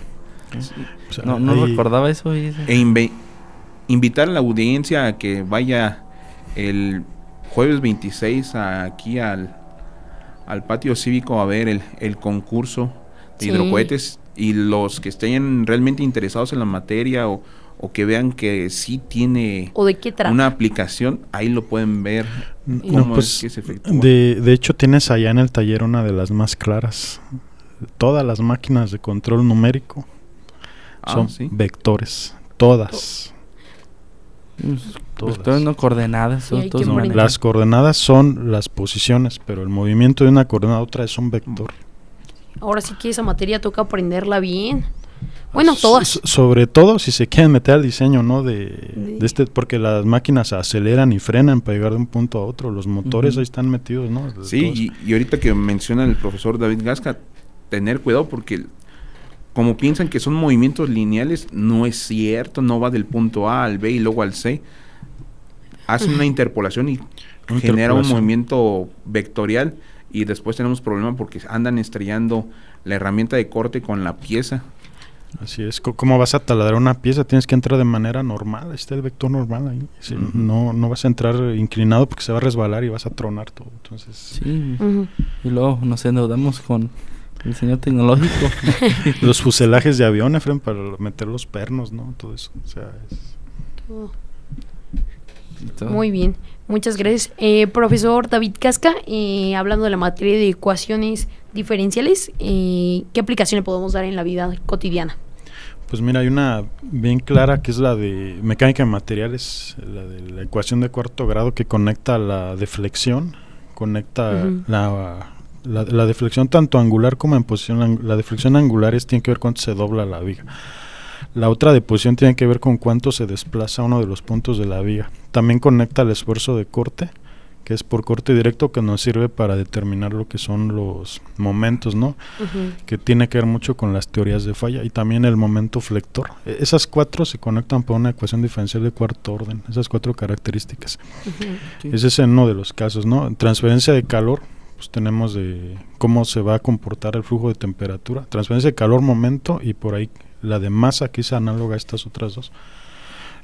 Speaker 2: no, no recordaba eso. E
Speaker 7: invitar a la audiencia a que vaya el jueves 26 aquí al, al patio cívico a ver el, el concurso de hidrocohetes y los que estén realmente interesados en la materia o, o que vean que sí tiene
Speaker 3: ¿O de qué
Speaker 7: una aplicación, ahí lo pueden ver.
Speaker 6: Cómo pues, que se de, de hecho, tienes allá en el taller una de las más claras. Todas las máquinas de control numérico ah, son vectores. Todas.
Speaker 2: Pues, todas. no coordenadas.
Speaker 6: las coordenadas son las posiciones, pero el movimiento de una coordenada a otra es un vector.
Speaker 3: Ahora sí que esa materia toca aprenderla bien. Bueno, todas.
Speaker 6: sobre todo si se quieren meter al diseño, ¿no? De, este, porque las máquinas aceleran y frenan para llegar de un punto a otro. Los motores ahí están metidos, ¿no?
Speaker 7: sí, y, ahorita que menciona el profesor David Gasca, tener cuidado porque como piensan que son movimientos lineales, no es cierto, no va del punto A al B y luego al C. Hace una interpolación y
Speaker 6: Una
Speaker 7: genera un movimiento vectorial y después tenemos problema porque andan estrellando la herramienta de corte con la pieza.
Speaker 6: Así es, ¿cómo vas a taladrar una pieza? Tienes que entrar de manera normal, ahí está el vector normal ahí. Sí, no, no vas a entrar inclinado porque se va a resbalar y vas a tronar todo. Entonces,
Speaker 2: Sí.
Speaker 3: Ujú.
Speaker 2: Y luego nos endeudamos con el señor tecnológico.
Speaker 6: los fuselajes de avión, Efren, para meter los pernos, ¿no? Todo eso. O sea, es-
Speaker 2: todo.
Speaker 3: Muy bien, muchas gracias. Eh, profesor David Casca, eh, hablando de la materia de ecuaciones diferenciales, eh, ¿qué aplicación le podemos dar en la vida cotidiana?
Speaker 6: Pues mira, hay una bien clara que es la de mecánica de materiales, la de la ecuación de cuarto grado que conecta la deflexión, conecta la, la, la deflexión tanto angular como en posición. La deflexión angular es, tiene que ver cuánto se dobla la viga. La otra de posición tiene que ver con cuánto se desplaza uno de los puntos de la viga. También conecta el esfuerzo de corte, que es por corte directo, que nos sirve para determinar lo que son los momentos, ¿no? que tiene que ver mucho con las teorías de falla y también el momento flector. E- Esas cuatro se conectan por una ecuación diferencial de cuarto orden, esas cuatro características. Ese es uno de los casos, ¿no? En Transferencia de calor, pues tenemos de cómo se va a comportar el flujo de temperatura. Transferencia de calor, momento y por ahí la de masa, que es análoga a estas otras dos.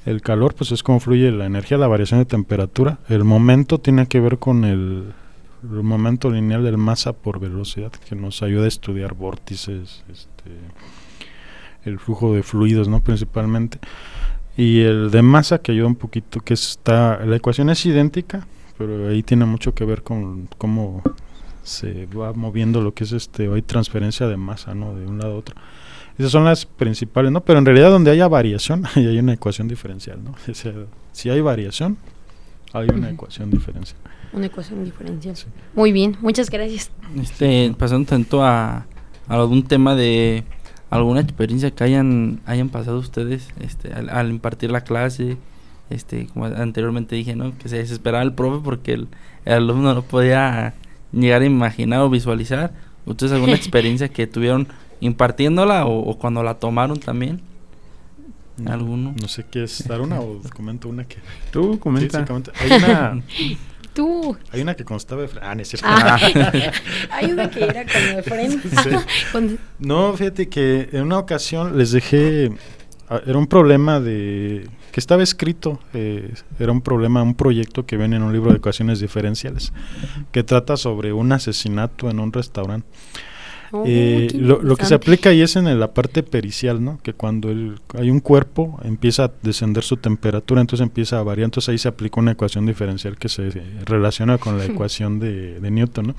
Speaker 6: El calor, pues es cómo fluye la energía, la variación de temperatura. El momento tiene que ver con el, momento lineal del masa por velocidad, que nos ayuda a estudiar vórtices, este, el flujo de fluidos, ¿no? Principalmente. Y el de masa, que ayuda un poquito, que está, la ecuación es idéntica, pero ahí tiene mucho que ver con cómo se va moviendo lo que es este hoy transferencia de masa, ¿no? De un lado a otro. Esas son las principales, ¿no? Pero en realidad donde haya variación, ahí hay una ecuación diferencial, ¿no? O sea, si hay variación, hay una ecuación diferencial.
Speaker 3: Una ecuación diferencial.
Speaker 6: Sí.
Speaker 3: Muy bien, muchas gracias.
Speaker 2: Este, pasando tanto a, a algún tema de alguna experiencia que hayan hayan pasado ustedes este al, al impartir la clase este como anteriormente dije no que se desesperaba el profe porque el, el alumno no podía llegar a imaginar o visualizar ustedes alguna experiencia que tuvieron impartiéndola o, o cuando la tomaron también alguno
Speaker 6: No sé qué es dar una o comento una que.
Speaker 7: Tú comenta.
Speaker 6: sí, comenta. Hay una,
Speaker 3: Tú.
Speaker 6: hay una que constaba de. fre- Ah, no es cierto.
Speaker 3: Ah, hay una que era con de frente.
Speaker 6: Sí. No, fíjate que en una ocasión les dejé, ah, era un problema de, que estaba escrito, eh, era un problema, un proyecto que viene en un libro de ecuaciones diferenciales, que trata sobre un asesinato en un restaurante.
Speaker 3: Oh,
Speaker 6: Eh, lo, lo que se aplica ahí es en la parte pericial, ¿no? Que cuando el- hay un cuerpo empieza a descender su temperatura, entonces empieza a variar, entonces ahí se aplica una ecuación diferencial que se relaciona con la ecuación de, de Newton, ¿no?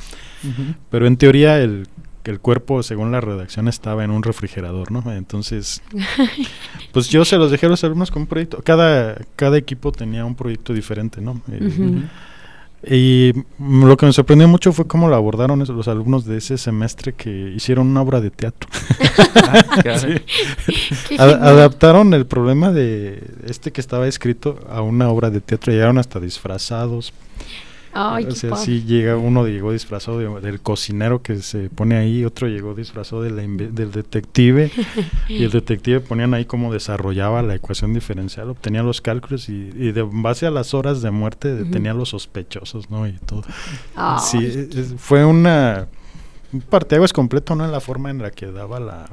Speaker 6: Pero en teoría el, el cuerpo, según la redacción, estaba en un refrigerador, ¿no? Entonces, pues yo se los dejé a los alumnos con un proyecto. Cada, cada equipo tenía un proyecto diferente, ¿no? Eh. Y lo que me sorprendió mucho fue cómo lo abordaron esos- los alumnos de ese semestre que hicieron una obra de teatro.
Speaker 2: Ah.
Speaker 6: Sí. Ad- adaptaron el problema de este que estaba escrito a una obra de teatro. Llegaron hasta disfrazados.
Speaker 3: Ay,
Speaker 6: o sea, sí llega uno llegó disfrazado de- del cocinero que se pone ahí, otro llegó disfrazado de la inve- del detective y el detective ponían ahí cómo desarrollaba la ecuación diferencial, obtenía los cálculos y, y de base a las horas de muerte detenía a los sospechosos, ¿no? Y todo. Sí, es- fue una un parteaguas completo, ¿no? En la forma en la que daba la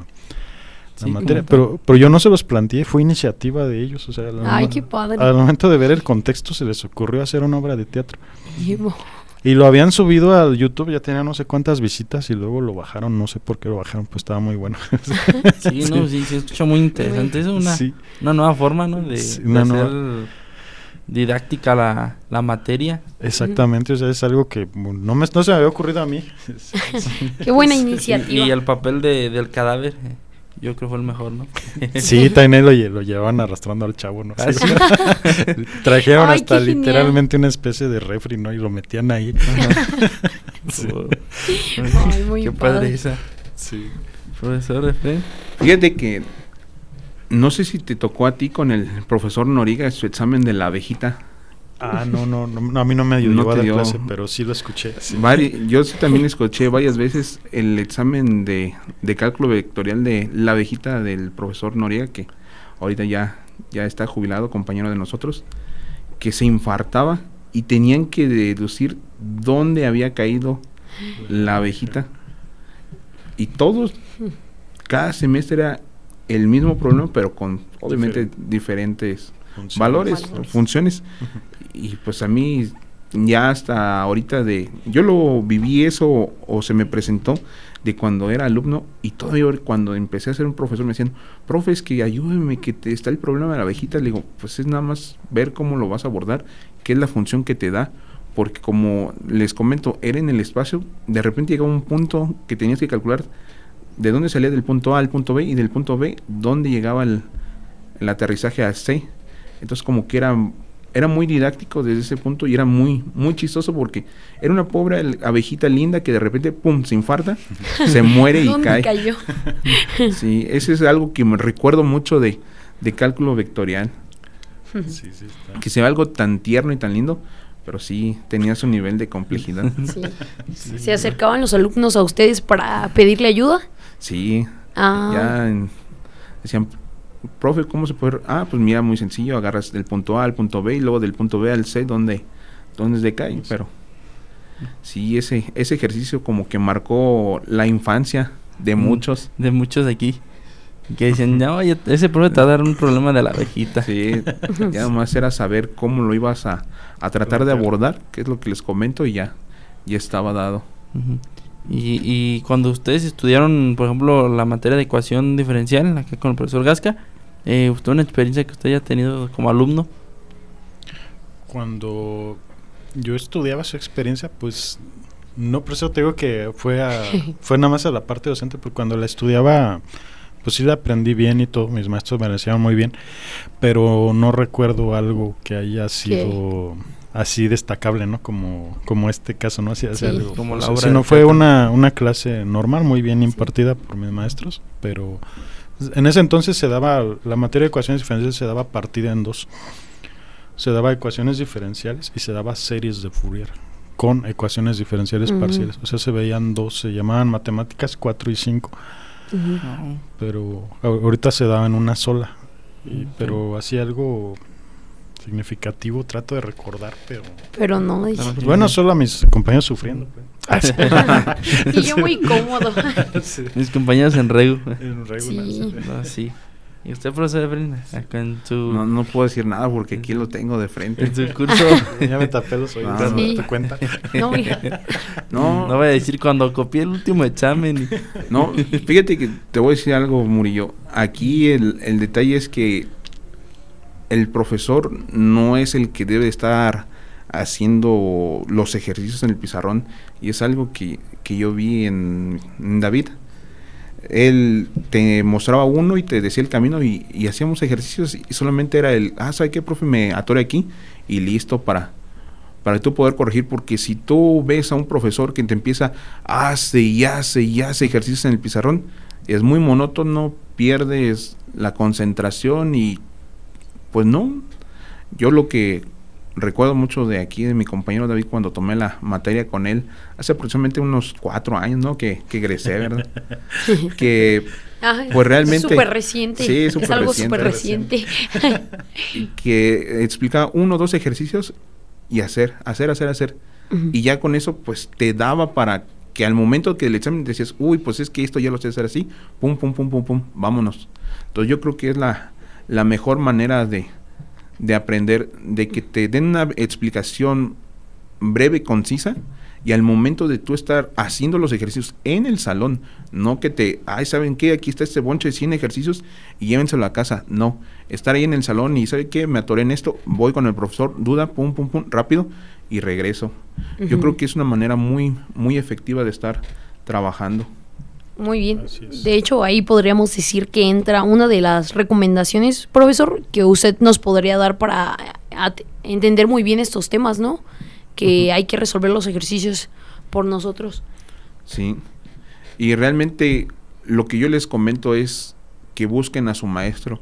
Speaker 2: Sí,
Speaker 6: materia. Pero, pero yo no se los planteé, fue iniciativa de ellos. O sea, al,
Speaker 3: Ay, qué padre.
Speaker 6: al momento de ver el contexto se les ocurrió hacer una obra de teatro.
Speaker 3: Llevo.
Speaker 6: Y lo habían subido al YouTube, ya tenía no sé cuántas visitas y luego lo bajaron, no sé por qué lo bajaron, pues estaba muy bueno.
Speaker 2: sí no sí se escucha muy interesante es una
Speaker 6: Sí.
Speaker 2: una nueva forma no de,
Speaker 6: Sí,
Speaker 2: de hacer
Speaker 6: nueva-
Speaker 2: didáctica la, la materia
Speaker 6: Exactamente, o sea, es algo que no, me, no se me había ocurrido a mí.
Speaker 3: Qué buena
Speaker 2: Y-
Speaker 3: iniciativa.
Speaker 2: Y, el papel de, del cadáver, eh, yo creo fue el mejor, ¿no?
Speaker 6: Sí, también lo, lle- lo llevaban arrastrando al chavo, ¿no?
Speaker 2: Ah, sí.
Speaker 6: Trajeron
Speaker 3: Ay,
Speaker 6: hasta literalmente una especie de refri, ¿no? Y lo metían ahí. Sí.
Speaker 3: Ay, muy
Speaker 2: Qué
Speaker 3: padre.
Speaker 2: padre esa.
Speaker 6: Sí.
Speaker 2: Profesor Efraín.
Speaker 7: Fíjate que no sé si te tocó a ti con el profesor Noriga su examen de la abejita
Speaker 6: Ah, no, no, no, a mí no me ayudó
Speaker 7: No
Speaker 6: a dar
Speaker 7: dio.
Speaker 6: clase, pero sí lo escuché. sí.
Speaker 7: Vari- yo sí también escuché varias veces el examen de, de cálculo vectorial de la abejita del profesor Noriega, que ahorita ya, ya está jubilado, compañero de nosotros, que se infartaba y tenían que deducir dónde había caído la abejita. Y todos, cada semestre era el mismo problema, pero con obviamente diferentes
Speaker 6: Funciones.
Speaker 7: valores,
Speaker 3: Valores.
Speaker 7: funciones. Y pues a mí ya hasta ahorita de yo lo viví eso o se me presentó de cuando era alumno y todavía cuando empecé a ser un profesor me decían, profe, es que ayúdeme, que te, está el problema de la abejita. Le digo, pues es nada más ver cómo lo vas a abordar, qué es la función que te da. Porque como les comento, era en el espacio, de repente llegaba un punto que tenías que calcular de dónde salía del punto A al punto B y del punto B dónde llegaba el, el aterrizaje a C. Entonces como que era, era muy didáctico desde ese punto y era muy, muy chistoso porque era una pobre abejita linda que de repente, pum, se infarta, se muere y
Speaker 3: ¿Dónde
Speaker 7: cae.
Speaker 3: cayó?
Speaker 7: Sí, ese es algo que me recuerdo mucho de, de cálculo vectorial.
Speaker 6: Sí, sí, está.
Speaker 7: Que se ve algo tan tierno y tan lindo, pero sí tenía su nivel de complejidad.
Speaker 3: Sí. ¿Se acercaban los alumnos a ustedes para pedirle ayuda?
Speaker 7: Sí,
Speaker 3: Ah,
Speaker 7: ya en- decían, profe, ¿cómo se puede? Ah, pues mira, muy sencillo, agarras del punto A al punto B y luego del punto B al C, donde, donde decae, pero sí, ese, ese ejercicio como que marcó la infancia de
Speaker 2: Mm.
Speaker 7: muchos.
Speaker 2: De muchos aquí. Que dicen, no, ese problema te va a dar un problema de la abejita.
Speaker 7: Sí, ya nomás era saber cómo lo ibas a, a tratar de abordar, que es lo que les comento, y ya, ya estaba dado.
Speaker 2: Y, y cuando ustedes estudiaron, por ejemplo, la materia de ecuación diferencial, acá con el profesor Gasca, eh, ¿usted una experiencia que usted haya tenido como alumno?
Speaker 6: Cuando yo estudiaba esa experiencia, pues no, por eso te digo que fue a, fue nada más a la parte docente, porque cuando la estudiaba, pues sí la aprendí bien y todo, mis maestros me la enseñaban muy bien, pero no recuerdo algo que haya sido así destacable, ¿no? Como, como este caso, ¿no? Así,
Speaker 3: Sí.
Speaker 6: algo.
Speaker 2: Como la obra
Speaker 6: fue una, una clase normal, muy bien impartida por mis maestros, pero en ese entonces se daba, la materia de ecuaciones diferenciales se daba partida en dos. Se daba ecuaciones diferenciales y se daba series de Fourier con ecuaciones diferenciales parciales. O sea, se veían dos, se llamaban matemáticas 4 y 5,
Speaker 3: ujú.
Speaker 6: pero ahorita se daba en una sola. Y-. Pero así algo significativo trato de recordar, pero...
Speaker 3: pero no.
Speaker 6: Pues bueno, solo a mis compañeros sufriendo. pues.
Speaker 3: y yo muy cómodo.
Speaker 2: Mis compañeros en Regu.
Speaker 6: En regular,
Speaker 3: Sí.
Speaker 2: No, sí. ¿Y usted, profesor? Acá en su,
Speaker 7: No, no puedo decir nada porque aquí lo tengo de frente.
Speaker 2: en su curso.
Speaker 6: Ya me tapé los oídos,
Speaker 7: Ah,
Speaker 6: ¿no
Speaker 3: sí.
Speaker 6: te cuenta?
Speaker 3: No, mira.
Speaker 7: No,
Speaker 2: No voy a decir cuando copié el último examen. y-
Speaker 7: No, fíjate que te voy a decir algo, Murillo. Aquí el, el detalle es que el profesor no es el que debe estar haciendo los ejercicios en el pizarrón y es algo que, que yo vi en, David. Él te mostraba uno y te decía el camino y, hacíamos ejercicios y solamente era el, ah, ¿sabe qué, profe? Me atore aquí y listo para, para tú poder corregir, porque si tú ves a un profesor que te empieza, hace y hace y hace ejercicios en el pizarrón, es muy monótono, pierdes la concentración y pues no. Yo lo que recuerdo mucho de aquí, de mi compañero David, cuando tomé la materia con él, hace aproximadamente unos cuatro años, ¿no? Que, que egresé, ¿verdad? que Pues realmente-
Speaker 3: Súper reciente.
Speaker 7: Sí,
Speaker 3: es
Speaker 7: súper
Speaker 3: algo
Speaker 7: reciente,
Speaker 3: súper reciente.
Speaker 7: que explicaba uno o dos ejercicios y hacer, hacer, hacer, hacer. Y ya con eso, pues te daba para que al momento que el examen decías, uy, pues es que esto ya lo sé hacer así, pum, pum, pum, pum, pum, vámonos. Entonces yo creo que es la, la mejor manera de, de aprender, de que te den una explicación breve, concisa, y al momento de tú estar haciendo los ejercicios en el salón, no que te, ay, ¿saben qué? Aquí está este bonche de 100 ejercicios y llévenselo a casa. No, estar ahí en el salón y, ¿sabe qué? Me atoré en esto, voy con el profesor, duda, pum, pum, pum, rápido y regreso. Yo creo que es una manera muy, muy efectiva de estar trabajando.
Speaker 3: Muy bien. De hecho, ahí podríamos decir que entra una de las recomendaciones, profesor, que usted nos podría dar para entender muy bien estos temas, ¿no? Que hay que resolver los ejercicios por nosotros.
Speaker 7: Sí. Y realmente lo que yo les comento es que busquen a su maestro.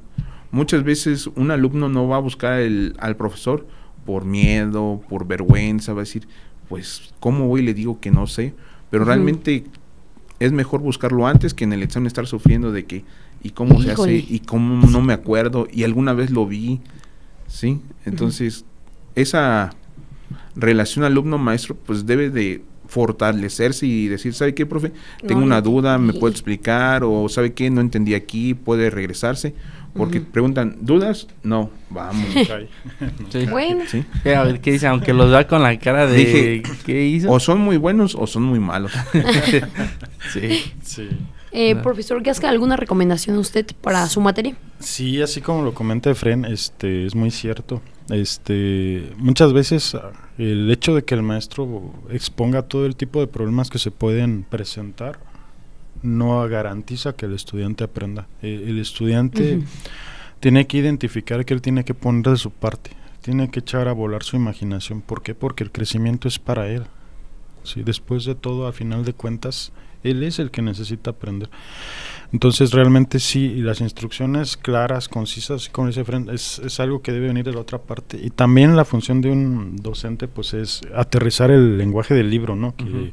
Speaker 7: Muchas veces un alumno no va a buscar el- al profesor por miedo, por vergüenza, va a decir, pues, ¿cómo voy y le digo que no sé? Pero realmente es mejor buscarlo antes que en el examen estar sufriendo de que, ¿y cómo se hace? ¿Y cómo no me acuerdo? ¿Y alguna vez lo vi? ¿Sí? Entonces, esa relación alumno-maestro, pues debe de fortalecerse y decir, ¿sabe qué, profe? Tengo
Speaker 3: No,
Speaker 7: una duda, ¿me puede explicar? O ¿sabe qué? No entendí aquí, puede regresarse. Porque preguntan, ¿dudas? No, vamos.
Speaker 2: Sí.
Speaker 3: Bueno,
Speaker 2: A ver, ¿qué dice? Aunque los vea con la cara de...
Speaker 7: Dije,
Speaker 2: ¿Qué hizo?
Speaker 7: O son muy buenos o son muy malos.
Speaker 2: sí.
Speaker 6: sí.
Speaker 3: eh,
Speaker 2: Claro.
Speaker 3: profesor Gasca, ¿alguna recomendación usted para su materia?
Speaker 6: Sí, así como lo comenta Efren, este, es muy cierto. Este, muchas veces ah, el hecho de que el maestro exponga todo el tipo de problemas que se pueden presentar no garantiza que el estudiante aprenda. Eh, el estudiante tiene que identificar que él tiene que poner de su parte, tiene que echar a volar su imaginación. ¿Por qué? Porque el crecimiento es para él. Sí, después de todo, al final de cuentas, él es el que necesita aprender. Entonces, realmente sí, y las instrucciones claras, concisas, como dice Fren, es, es algo que debe venir de la otra parte. Y también la función de un docente, pues es aterrizar el lenguaje del libro, ¿no? Que.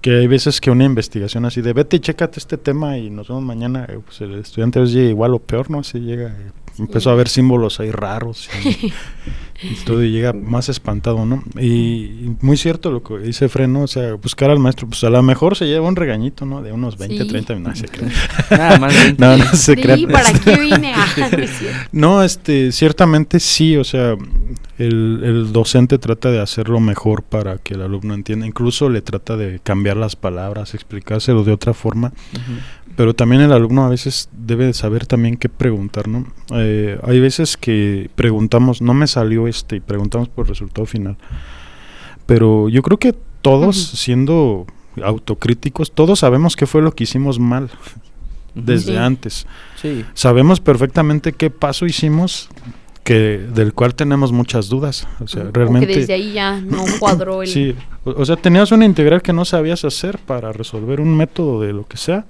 Speaker 6: Que hay veces que una investigación así de vete y chécate este tema y nos vemos mañana, eh, pues el estudiante llega igual o peor, ¿no? Así llega, empezó a ver símbolos ahí raros y, y todo y llega más espantado, ¿no? Y, muy cierto lo que dice Fren, ¿no? O sea, buscar al maestro, pues a lo mejor se lleva un regañito, ¿no? De unos 20,
Speaker 3: Sí.
Speaker 6: 30 minutos, no se crea.
Speaker 2: Nada más. veinte
Speaker 6: No, no se
Speaker 3: Sí,
Speaker 6: crean.
Speaker 3: ¿para qué vine? Ah, no
Speaker 6: este, ciertamente sí, o sea, el, el docente trata de hacerlo mejor para que el alumno entienda, incluso le trata de cambiar las palabras, explicárselo de otra forma. Pero también el alumno a veces debe de saber también qué preguntar, ¿no? Eh, hay veces que preguntamos, no me salió este, y preguntamos por el resultado final, pero yo creo que todos,
Speaker 3: Ujú.
Speaker 6: siendo autocríticos, todos sabemos qué fue lo que hicimos mal desde
Speaker 3: Sí.
Speaker 6: antes
Speaker 2: Sí.
Speaker 6: sabemos perfectamente qué paso hicimos que del cual tenemos muchas dudas o sea realmente
Speaker 3: que desde ahí ya no cuadró el...
Speaker 6: sí o, o sea tenías una integral que no sabías hacer para resolver un método de lo que sea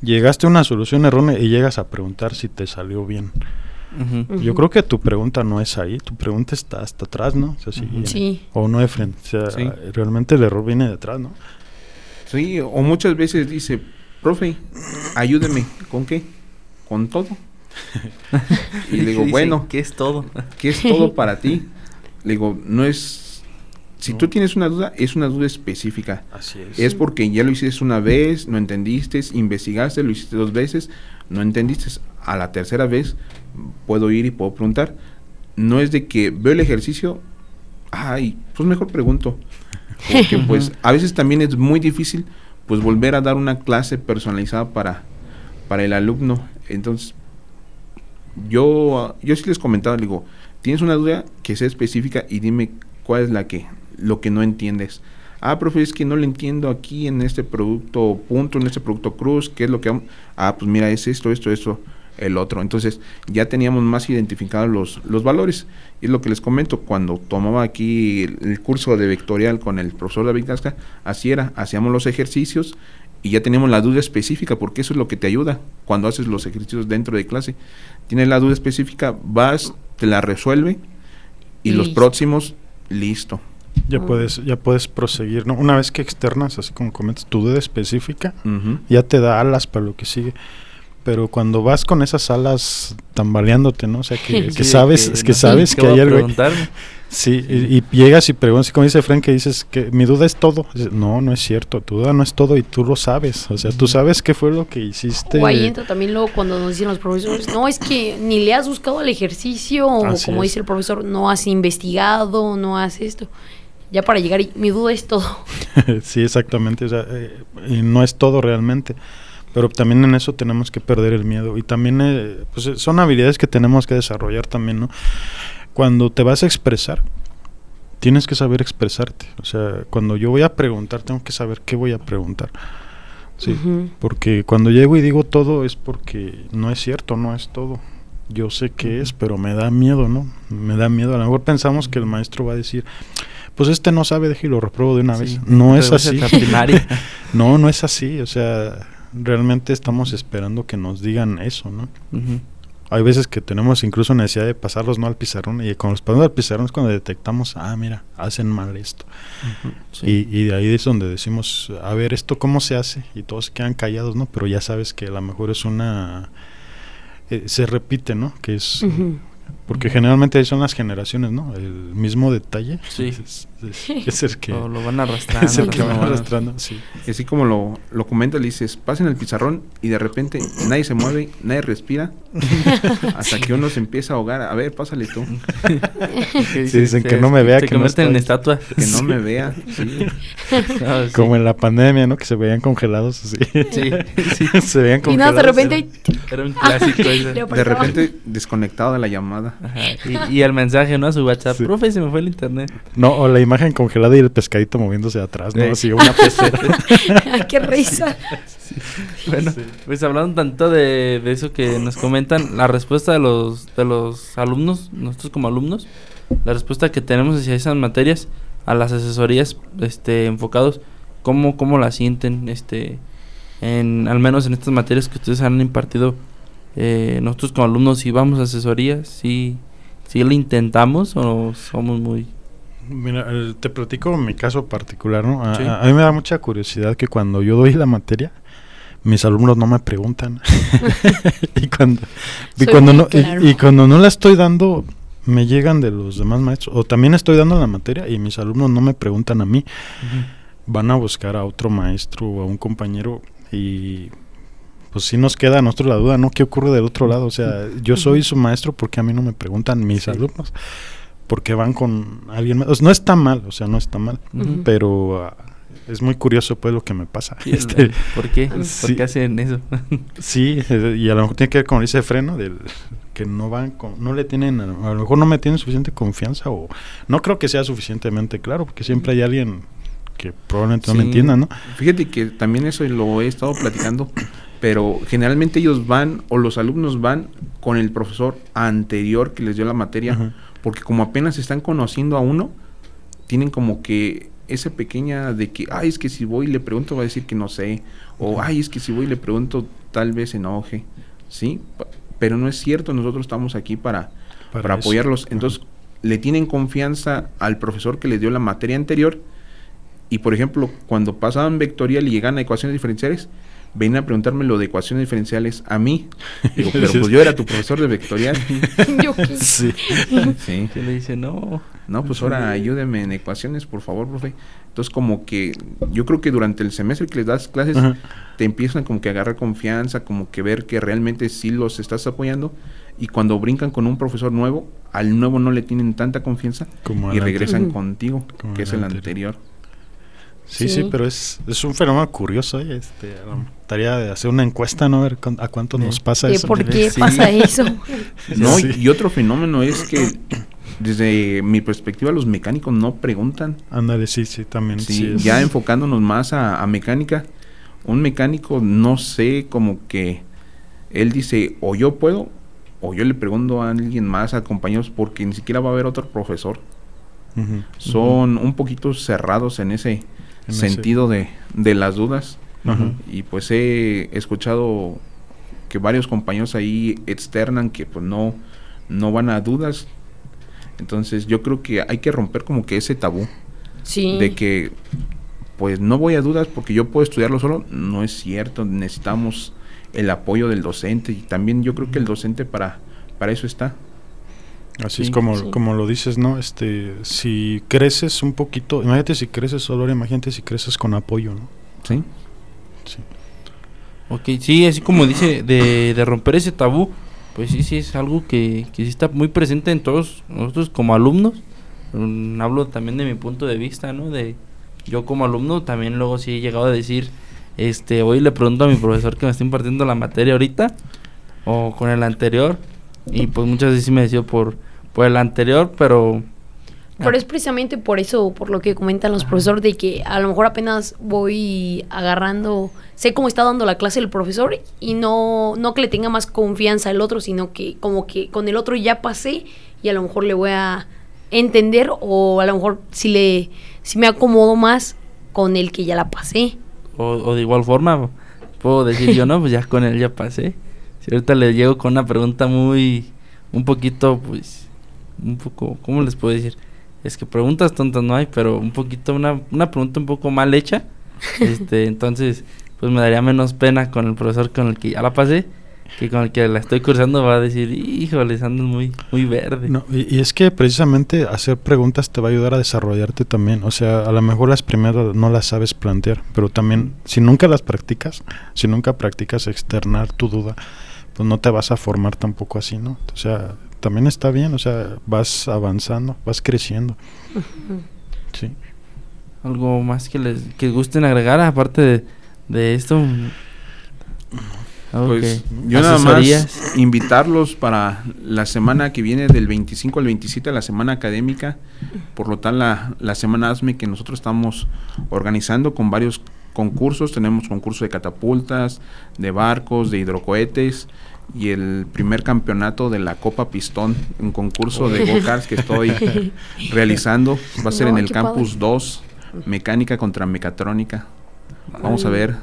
Speaker 6: Llegaste a una solución errónea y llegas a preguntar si te salió bien yo creo que tu pregunta no es ahí tu pregunta está hasta atrás no o sea, sí, o no de frente o sea
Speaker 7: Sí.
Speaker 6: realmente el error viene de atrás no
Speaker 7: Sí, o muchas veces dice, profe, ayúdeme, ¿con qué? Con todo. y le digo,
Speaker 2: Dice,
Speaker 7: bueno,
Speaker 2: ¿Qué es todo?
Speaker 7: ¿qué es todo para ti? Le digo, no es... Si
Speaker 6: No.
Speaker 7: tú tienes una duda, es una duda específica.
Speaker 6: así es
Speaker 7: Es porque ya lo hiciste una vez, no entendiste, investigaste, lo hiciste dos veces, no entendiste. A la tercera vez puedo ir y puedo preguntar. No es de que veo el ejercicio, ay, pues mejor pregunto. Porque pues a veces también es muy difícil pues volver a dar una clase personalizada para, para el alumno. Entonces, yo, yo sí les comentaba, le digo, tienes una duda que sea específica y dime cuál es la que, lo que no entiendes. Ah, profe, es que no le entiendo aquí en este producto punto, en este producto cruz, ¿qué es lo que... Ah, pues mira, es esto, esto, esto, el otro. Entonces, ya teníamos más identificados los, los valores. Y es lo que les comento, cuando tomaba aquí el, el curso de vectorial con el profesor David Casca, así era, hacíamos los ejercicios y ya teníamos la duda específica, porque eso es lo que te ayuda cuando haces los ejercicios dentro de clase. Tienes la duda específica, vas, te la resuelve y los
Speaker 3: Listo.
Speaker 7: próximos, listo.
Speaker 6: Ya
Speaker 3: Ah.
Speaker 6: puedes ya puedes proseguir no una vez que externas así como comentas tu duda específica ya te da alas para lo que sigue. Pero cuando vas con esas alas tambaleándote, ¿no? O sea, que, que sabes, es que
Speaker 2: no sé
Speaker 6: sabes
Speaker 2: qué
Speaker 6: que
Speaker 2: voy
Speaker 6: hay
Speaker 2: a
Speaker 6: algo. Sí, y, y llegas y preguntas, como dice Frank, que dices que mi duda es todo. Dices, No, no es cierto, tu duda no es todo y tú lo sabes. O sea, tú sabes qué fue lo que hiciste.
Speaker 3: O ahí entra también luego cuando nos dicen los profesores, no, es que ni le has buscado el ejercicio, o como
Speaker 6: es.
Speaker 3: dice el profesor, no has investigado, no has esto. Ya para llegar, y mi duda es todo.
Speaker 6: sí, exactamente. O sea, eh, y no es todo realmente. Pero también en eso tenemos que perder el miedo. Y también eh, pues, eh, son habilidades que tenemos que desarrollar también, ¿no? Cuando te vas a expresar, tienes que saber expresarte. O sea, cuando yo voy a preguntar, tengo que saber qué voy a preguntar. Sí, porque cuando llego y digo todo es porque no es cierto, no es todo. Yo sé que es, pero me da miedo, ¿no? Me da miedo. A lo mejor pensamos que el maestro va a decir, pues este no sabe, deje y lo repruebo de una
Speaker 2: Sí,
Speaker 6: vez. No es así. no, no es así. O sea, realmente estamos esperando que nos digan eso, ¿no? Hay veces que tenemos incluso necesidad de pasarlos no al pizarrón y cuando los pasamos al pizarrón es cuando detectamos, ah, mira, hacen mal esto. y, y, de ahí es donde decimos, a ver, ¿esto cómo se hace? Y todos quedan callados, ¿no? Pero ya sabes que a lo mejor es una... Eh, se repite, ¿no? Que es... Porque generalmente son las generaciones, ¿no? El mismo detalle.
Speaker 2: Sí.
Speaker 6: Es, es, el que.
Speaker 2: Lo, lo, van arrastrando.
Speaker 6: Es el que van arrastrando, sí.
Speaker 7: Así como lo, lo comenta, le dices, pasen el pizarrón y de repente nadie se mueve, nadie respira. hasta que uno se empieza a ahogar. A ver, pásale tú.
Speaker 6: sí, dicen que no me vea.
Speaker 2: Se
Speaker 6: que
Speaker 2: convierten
Speaker 6: no
Speaker 2: en estatua.
Speaker 7: Que no me vea. Sí.
Speaker 6: No, sí. Como en la pandemia, ¿no? Que se veían congelados así.
Speaker 2: Sí, sí.
Speaker 6: se veían
Speaker 3: Y
Speaker 6: congelados.
Speaker 3: nada, de repente.
Speaker 2: Era un clásico. ese.
Speaker 7: De repente desconectado de la llamada.
Speaker 2: Ajá. Y, y el mensaje, ¿no? A su WhatsApp.
Speaker 6: Sí.
Speaker 2: Profe, se me fue el internet.
Speaker 6: No, o la imagen congelada y el pescadito moviéndose de atrás, ¿no? Así una pecera.
Speaker 3: ¡Qué risa!
Speaker 2: Bueno, pues hablando tanto de, de eso que nos comentan, la respuesta de los, de los alumnos, nosotros como alumnos, la respuesta que tenemos hacia esas materias, a las asesorías este, enfocados, ¿cómo, cómo la sienten? Este, en, al menos en estas materias que ustedes han impartido, eh, nosotros como alumnos, si vamos a asesorías, si, si lo intentamos o somos muy...
Speaker 6: Mira, eh, te platico mi caso particular, ¿no? A,
Speaker 2: Sí.
Speaker 6: a- a mí me da mucha curiosidad que cuando yo doy la materia, mis alumnos no me preguntan. y cuando, y no, y-
Speaker 3: claro.
Speaker 6: y, cuando no la estoy dando, me llegan de los demás maestros. O también estoy dando la materia y mis alumnos no me preguntan a mí. Van a buscar a otro maestro o a un compañero y pues sí nos queda a nosotros la duda, ¿no? ¿Qué ocurre del otro lado? O sea, yo soy su maestro porque a mí no me preguntan mis
Speaker 2: Sí.
Speaker 6: alumnos. Porque van con alguien más. O sea, no está mal, o sea, no está mal. Pero ah, es muy curioso pues lo que me pasa. Este,
Speaker 2: ¿Por qué?
Speaker 6: Sí.
Speaker 2: ¿Por qué hacen eso?
Speaker 6: sí, y a lo mejor tiene que ver con ese freno del que no van con, no le tienen, a lo mejor no me tienen suficiente confianza o no creo que sea suficientemente claro, porque siempre hay alguien que probablemente no me entienda, ¿no?
Speaker 7: Fíjate que también eso lo he estado platicando, pero generalmente ellos van o los alumnos van con el profesor anterior que les dio la materia,
Speaker 6: Ajá.
Speaker 7: Porque como apenas están conociendo a uno, tienen como que esa pequeña de que, ay, es que si voy y le pregunto va a decir que no sé, o ay, es que si voy y le pregunto tal vez enoje, ¿sí? Pero no es cierto, nosotros estamos aquí para,
Speaker 6: Para
Speaker 7: apoyarlos. Entonces, le tienen confianza al profesor que les dio la materia anterior y, por ejemplo, cuando pasaban vectorial y llegan a ecuaciones diferenciales, venían a preguntarme lo de ecuaciones diferenciales a mí. Digo, pero pues yo era tu profesor de vectorial.
Speaker 3: Yo qué.
Speaker 6: Sí.
Speaker 7: Sí.
Speaker 2: Le dice, no.
Speaker 7: No, pues ahora ayúdeme en ecuaciones, por favor, profe. Entonces, como que yo creo que durante el semestre que les das clases,
Speaker 6: Ajá.
Speaker 7: te empiezan como que a agarrar confianza, como que ver que realmente sí los estás apoyando. Y cuando brincan con un profesor nuevo, al nuevo no le tienen tanta confianza
Speaker 6: Como
Speaker 7: y regresan contigo,
Speaker 6: Como
Speaker 7: que
Speaker 6: el
Speaker 7: es el
Speaker 6: anterior.
Speaker 7: anterior.
Speaker 6: Sí, sí,
Speaker 3: Sí.
Speaker 6: pero es, es un fenómeno curioso. ¿eh? Este, tarea de hacer una encuesta, ¿no? A ver a cuánto nos pasa
Speaker 3: ¿De
Speaker 6: eso.
Speaker 3: ¿Por qué
Speaker 2: Sí.
Speaker 3: pasa eso?
Speaker 7: No,
Speaker 6: Sí.
Speaker 7: y, y otro fenómeno es que desde mi perspectiva los mecánicos no preguntan.
Speaker 6: Ándale, sí, sí, también.
Speaker 7: Sí,
Speaker 6: sí es-
Speaker 7: ya enfocándonos más a, a mecánica, un mecánico no sé como que él dice o yo puedo o yo le pregunto a alguien más, a compañeros, porque ni siquiera va a haber otro profesor. Son un poquito cerrados en ese
Speaker 6: En ese-
Speaker 7: sentido de, de las dudas.
Speaker 6: Ajá.
Speaker 7: Y pues he escuchado que varios compañeros ahí externan que pues no, no van a dudas. Entonces yo creo que hay que romper como que ese tabú
Speaker 3: Sí.
Speaker 7: de que pues no voy a dudas porque yo puedo estudiarlo solo. No es cierto, necesitamos el apoyo del docente y también yo creo que el docente para, para eso está.
Speaker 6: Así
Speaker 2: Sí,
Speaker 6: es como,
Speaker 3: sí.
Speaker 6: como lo dices, ¿no? Este, si creces un poquito, imagínate si creces solo, ahora imagínate si creces con apoyo, ¿no?
Speaker 7: ¿Sí?
Speaker 6: Sí.
Speaker 2: Ok, sí, así como dice, de, de romper ese tabú, pues sí, sí, es algo que, que sí está muy presente en todos nosotros como alumnos. Mm, hablo también de mi punto de vista, ¿no? De yo como alumno también luego sí he llegado a decir, este, hoy le pregunto a mi profesor que me está impartiendo la materia ahorita o con el anterior y pues muchas veces sí me decido por, por el anterior, pero...
Speaker 3: Pero es precisamente por eso, por lo que comentan los profesores, de que a lo mejor apenas voy agarrando, sé cómo está dando la clase el profesor y no, no que le tenga más confianza el otro, sino que como que con el otro ya pasé y a lo mejor le voy a entender o a lo mejor si le si me acomodo más con el que ya la pasé.
Speaker 2: O, o de igual forma, puedo decir yo, no, pues ya con él ya pasé. Si ahorita le llego con una pregunta muy, un poquito, pues, un poco, ¿cómo les puedo decir? Es que preguntas tontas no hay, pero un poquito, una, una pregunta un poco mal hecha. este, entonces, pues me daría menos pena con el profesor con el que ya la pasé que con el que la estoy cursando va a decir, híjole, andas muy, muy verde.
Speaker 6: No, y, es que precisamente hacer preguntas te va a ayudar a desarrollarte también. O sea, a lo mejor las primeras no las sabes plantear, pero también si nunca las practicas, si nunca practicas externar tu duda, pues no te vas a formar tampoco así, ¿no? O sea, también está bien, o sea, vas avanzando, vas creciendo. Sí.
Speaker 2: ¿Algo más que les que gusten agregar aparte de, de esto?
Speaker 7: Pues yo nada más invitarlos para la semana que viene del 25 al 27, la semana académica, por lo tal la, la semana ASME que nosotros estamos organizando con varios concursos, tenemos concurso de catapultas, de barcos, de hidrocohetes y el primer campeonato de la Copa Pistón, un concurso de go que estoy realizando, va a ser en el campus 2, mecánica contra mecatrónica. Vamos a ver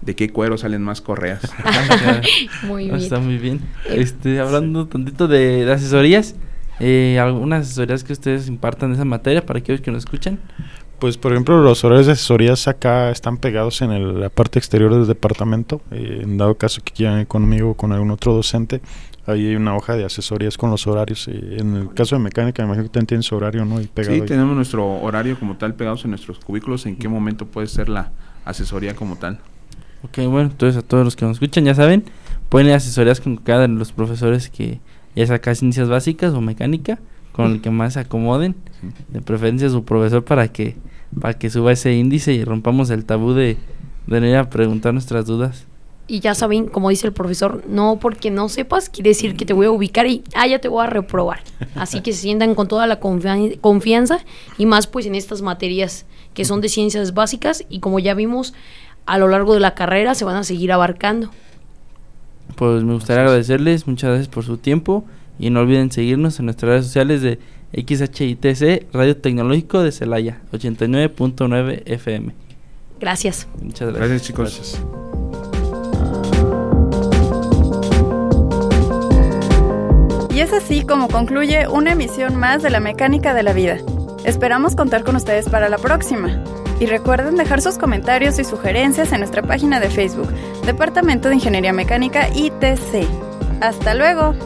Speaker 7: de qué cuero salen más correas.
Speaker 2: muy bien. Está muy bien. Este, hablando tantito de, asesorías, eh, algunas asesorías que ustedes impartan de esa materia para aquellos que nos escuchan.
Speaker 6: Pues por ejemplo los horarios de asesorías acá están pegados en la parte exterior del departamento. Eh, en dado caso que quieran ir conmigo o con algún otro docente, ahí hay una hoja de asesorías con los horarios. Eh, en el caso de mecánica, me imagino que también tienen su horario, ¿no? Y
Speaker 7: pegado sí, tenemos nuestro horario como tal pegados en nuestros cubículos. ¿En qué momento puede ser la asesoría como tal?
Speaker 2: Ok, bueno, entonces a todos los que nos escuchan ya saben, pueden ir asesorías con cada de los profesores que ya sea ciencias básicas o mecánica, con el que más se acomoden, de preferencia su profesor para que para que suba ese índice y rompamos el tabú de, venir a preguntar nuestras dudas.
Speaker 3: Y ya saben, como dice el profesor, no porque no sepas quiere decir que te voy a ubicar y ah, ya te voy a reprobar. Así que se sientan con toda la confianza y más pues en estas materias que son de ciencias básicas y como ya vimos, a lo largo de la carrera se van a seguir abarcando.
Speaker 2: Pues me gustaría agradecerles, muchas gracias por su tiempo y no olviden seguirnos en nuestras redes sociales de XHITC Radio Tecnológico de Celaya 89.9 FM.
Speaker 3: Gracias.
Speaker 7: Muchas gracias. Gracias chicos.
Speaker 1: Y es así como concluye una emisión más de la mecánica de la vida. Esperamos contar con ustedes para la próxima. Y recuerden dejar sus comentarios y sugerencias en nuestra página de Facebook, Departamento de Ingeniería Mecánica ITC. ¡Hasta luego!